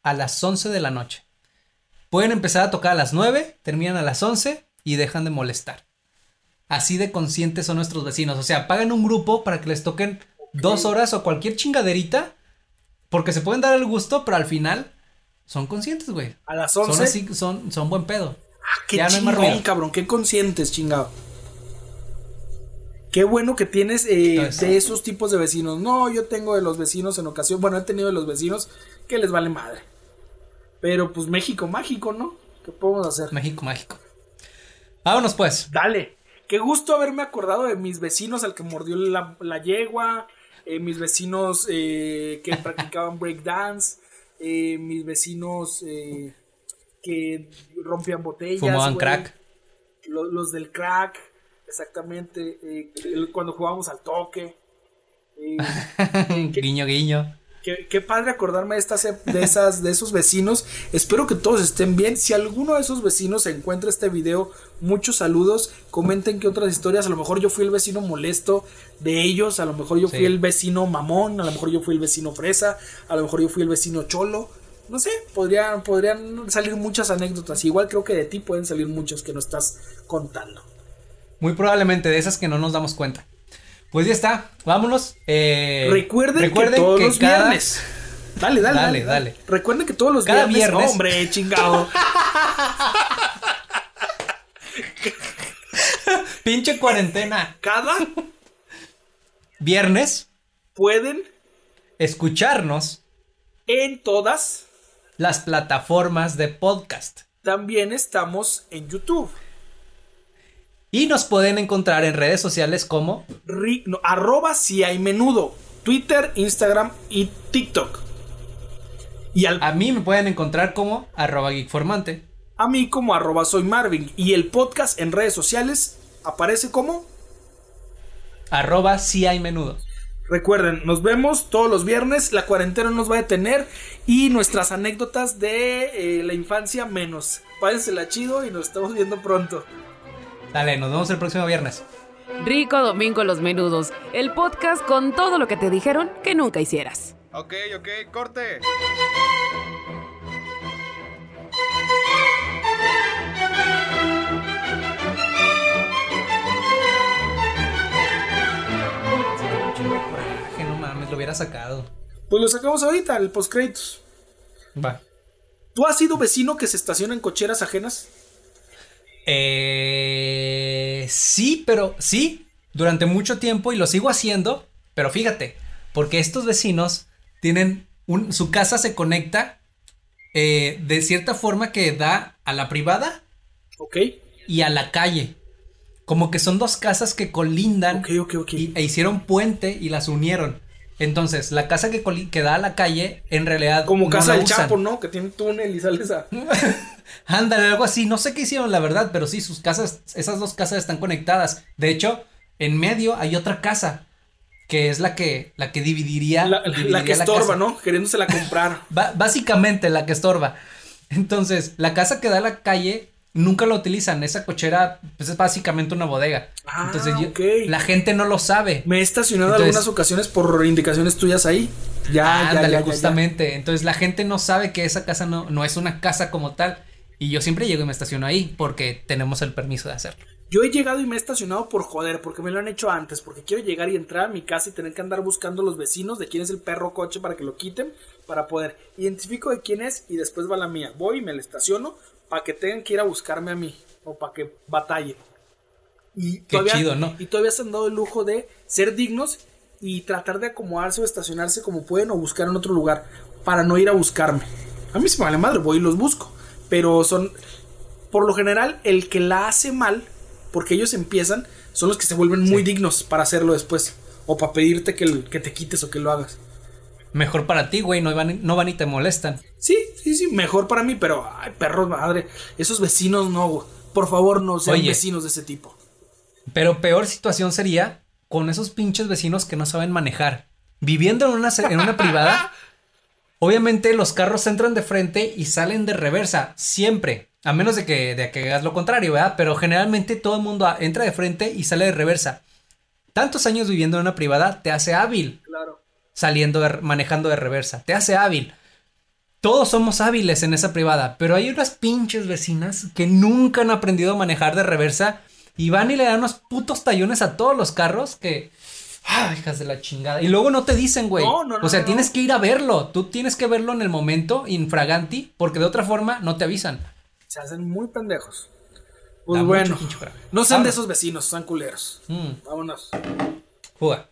Speaker 1: a las 11 de la noche. Pueden empezar a tocar a las 9, terminan a las 11 y dejan de molestar. Así de conscientes son nuestros vecinos. O sea, pagan un grupo para que les toquen dos horas o cualquier chingaderita. Porque se pueden dar el gusto, pero al final son conscientes, güey.
Speaker 2: A las 11.
Speaker 1: Son así, son, son buen pedo.
Speaker 2: Ah, qué chingón, cabrón. Qué conscientes, chingado. Qué bueno que tienes eh, de esos tipos de vecinos. No, yo tengo de los vecinos en ocasión. Bueno, he tenido de los vecinos que les vale madre. Pero pues México mágico, ¿no? ¿Qué podemos hacer?
Speaker 1: México mágico. Vámonos pues.
Speaker 2: Dale. Qué gusto haberme acordado de mis vecinos al que mordió la, yegua, eh, mis vecinos eh, que (laughs) practicaban breakdance, eh, mis vecinos que rompían botellas.
Speaker 1: Fumaban crack.
Speaker 2: Los, del crack, exactamente. cuando jugábamos al toque. (laughs)
Speaker 1: guiño, guiño.
Speaker 2: Qué, padre acordarme de, estas, de, esas, de esos vecinos. Espero que todos estén bien. Si alguno de esos vecinos encuentra este video, muchos saludos. Comenten que otras historias. A lo mejor yo fui el vecino molesto de ellos. A lo mejor yo fui el vecino mamón. A lo mejor yo fui el vecino fresa. A lo mejor yo fui el vecino cholo. No sé, podrían, podrían salir muchas anécdotas. Igual creo que de ti pueden salir muchas que no estás contando.
Speaker 1: Muy probablemente de esas que no nos damos cuenta. Pues ya está, vámonos. Eh,
Speaker 2: recuerden, que todos los viernes. Dale, dale, dale, dale, Recuerden que todos los
Speaker 1: cada
Speaker 2: viernes. hombre, chingado. (laughs)
Speaker 1: Pinche cuarentena.
Speaker 2: Cada
Speaker 1: viernes
Speaker 2: pueden
Speaker 1: escucharnos
Speaker 2: en todas
Speaker 1: las plataformas de podcast.
Speaker 2: También estamos en YouTube.
Speaker 1: Y nos pueden encontrar en redes sociales como
Speaker 2: arroba si hay menudo, Twitter, Instagram y TikTok.
Speaker 1: Y A mí me pueden encontrar como arroba geekformante.
Speaker 2: A mí como arroba soy Marvin. Y el podcast en redes sociales aparece como
Speaker 1: arroba si hay menudo.
Speaker 2: Recuerden, nos vemos todos los viernes, la cuarentena nos va a detener y nuestras anécdotas de eh, la infancia menos. la chido y nos estamos viendo pronto.
Speaker 1: Dale, nos vemos el próximo viernes.
Speaker 3: Rico Domingo Los Menudos, el podcast con todo lo que te dijeron que nunca hicieras.
Speaker 4: Ok, ok, corte.
Speaker 1: Que no mames, lo hubiera sacado.
Speaker 2: Pues lo sacamos ahorita, el postcréditos.
Speaker 1: Va.
Speaker 2: ¿Tú has sido vecino que se estaciona en cocheras ajenas?
Speaker 1: Eh, sí, pero sí, durante mucho tiempo y lo sigo haciendo, pero fíjate, porque estos vecinos tienen un, su casa se conecta eh, de cierta forma que da a la privada y a la calle. Como que son dos casas que colindan
Speaker 2: Ok, ok, ok
Speaker 1: y, e hicieron puente y las unieron. Entonces, la casa que, da a la calle, en realidad.
Speaker 2: Como
Speaker 1: no
Speaker 2: casa
Speaker 1: la
Speaker 2: del. Chapo, ¿no? Que tiene túnel y sales a. (laughs)
Speaker 1: Ándale, algo así. No sé qué hicieron, la verdad, pero sí, sus casas, esas dos casas están conectadas. De hecho, en medio hay otra casa. Que es la que, la que dividiría.
Speaker 2: La, la que estorba. ¿no? Queriéndosela comprar. (laughs)
Speaker 1: Ba- básicamente la que estorba. Entonces, la casa que da a la calle nunca la utilizan. Esa cochera pues, es básicamente una bodega.
Speaker 2: Ah,
Speaker 1: Entonces, yo- la gente no lo sabe.
Speaker 2: Me he estacionado
Speaker 1: Entonces-
Speaker 2: algunas ocasiones por indicaciones tuyas ahí. Ya, ya,
Speaker 1: Ándale,
Speaker 2: ya, ya, ya.
Speaker 1: justamente. Entonces, la gente no sabe que esa casa no, no es una casa como tal. Y yo siempre llego y me estaciono ahí porque tenemos el permiso de hacerlo.
Speaker 2: Yo he llegado y me he estacionado por joder, porque me lo han hecho antes, porque quiero llegar y entrar a mi casa y tener que andar buscando los vecinos de quién es el perro coche para que lo quiten, para poder identifico de quién es y después va la mía. Voy y me la estaciono para que tengan que ir a buscarme a mí o para que batalle. Y
Speaker 1: Qué chido, ¿no?
Speaker 2: Y todavía se han dado el lujo de ser dignos y tratar de acomodarse o estacionarse como pueden o buscar en otro lugar para no ir a buscarme. A mí se me vale madre, voy y los busco. Pero son, por lo general, el que la hace mal, porque ellos empiezan, son los que se vuelven muy dignos para hacerlo después. O para pedirte que, que te quites o que lo hagas.
Speaker 1: Mejor para ti, güey, no van, no van y te molestan.
Speaker 2: Sí, sí, sí, mejor para mí, pero, ay, perros, madre, esos vecinos no, güey. Por favor, no sean
Speaker 1: Oye.
Speaker 2: vecinos de ese tipo.
Speaker 1: Pero peor situación sería con esos pinches vecinos que no saben manejar. Viviendo en una, en una privada, (laughs) obviamente los carros entran de frente y salen de reversa, siempre. A menos de que, de que hagas lo contrario, ¿verdad? Pero generalmente todo el mundo entra de frente y sale de reversa. Tantos años viviendo en una privada te hace hábil
Speaker 2: Claro.
Speaker 1: Saliendo, de- manejando de reversa. Te hace hábil. Todos somos hábiles en esa privada, pero hay unas pinches vecinas que nunca han aprendido a manejar de reversa y van y le dan unos putos tallones a todos los carros que... Ah, hijas de la chingada. Y luego no te dicen, güey.
Speaker 2: No, no, no,
Speaker 1: o sea, tienes que ir a verlo. Tú tienes que verlo en el momento, infraganti, porque de otra forma no te avisan.
Speaker 2: Se hacen muy pendejos. Pues
Speaker 1: Da
Speaker 2: bueno, no sean de esos vecinos, son culeros.
Speaker 1: Mm,
Speaker 2: Vámonos.
Speaker 1: juga.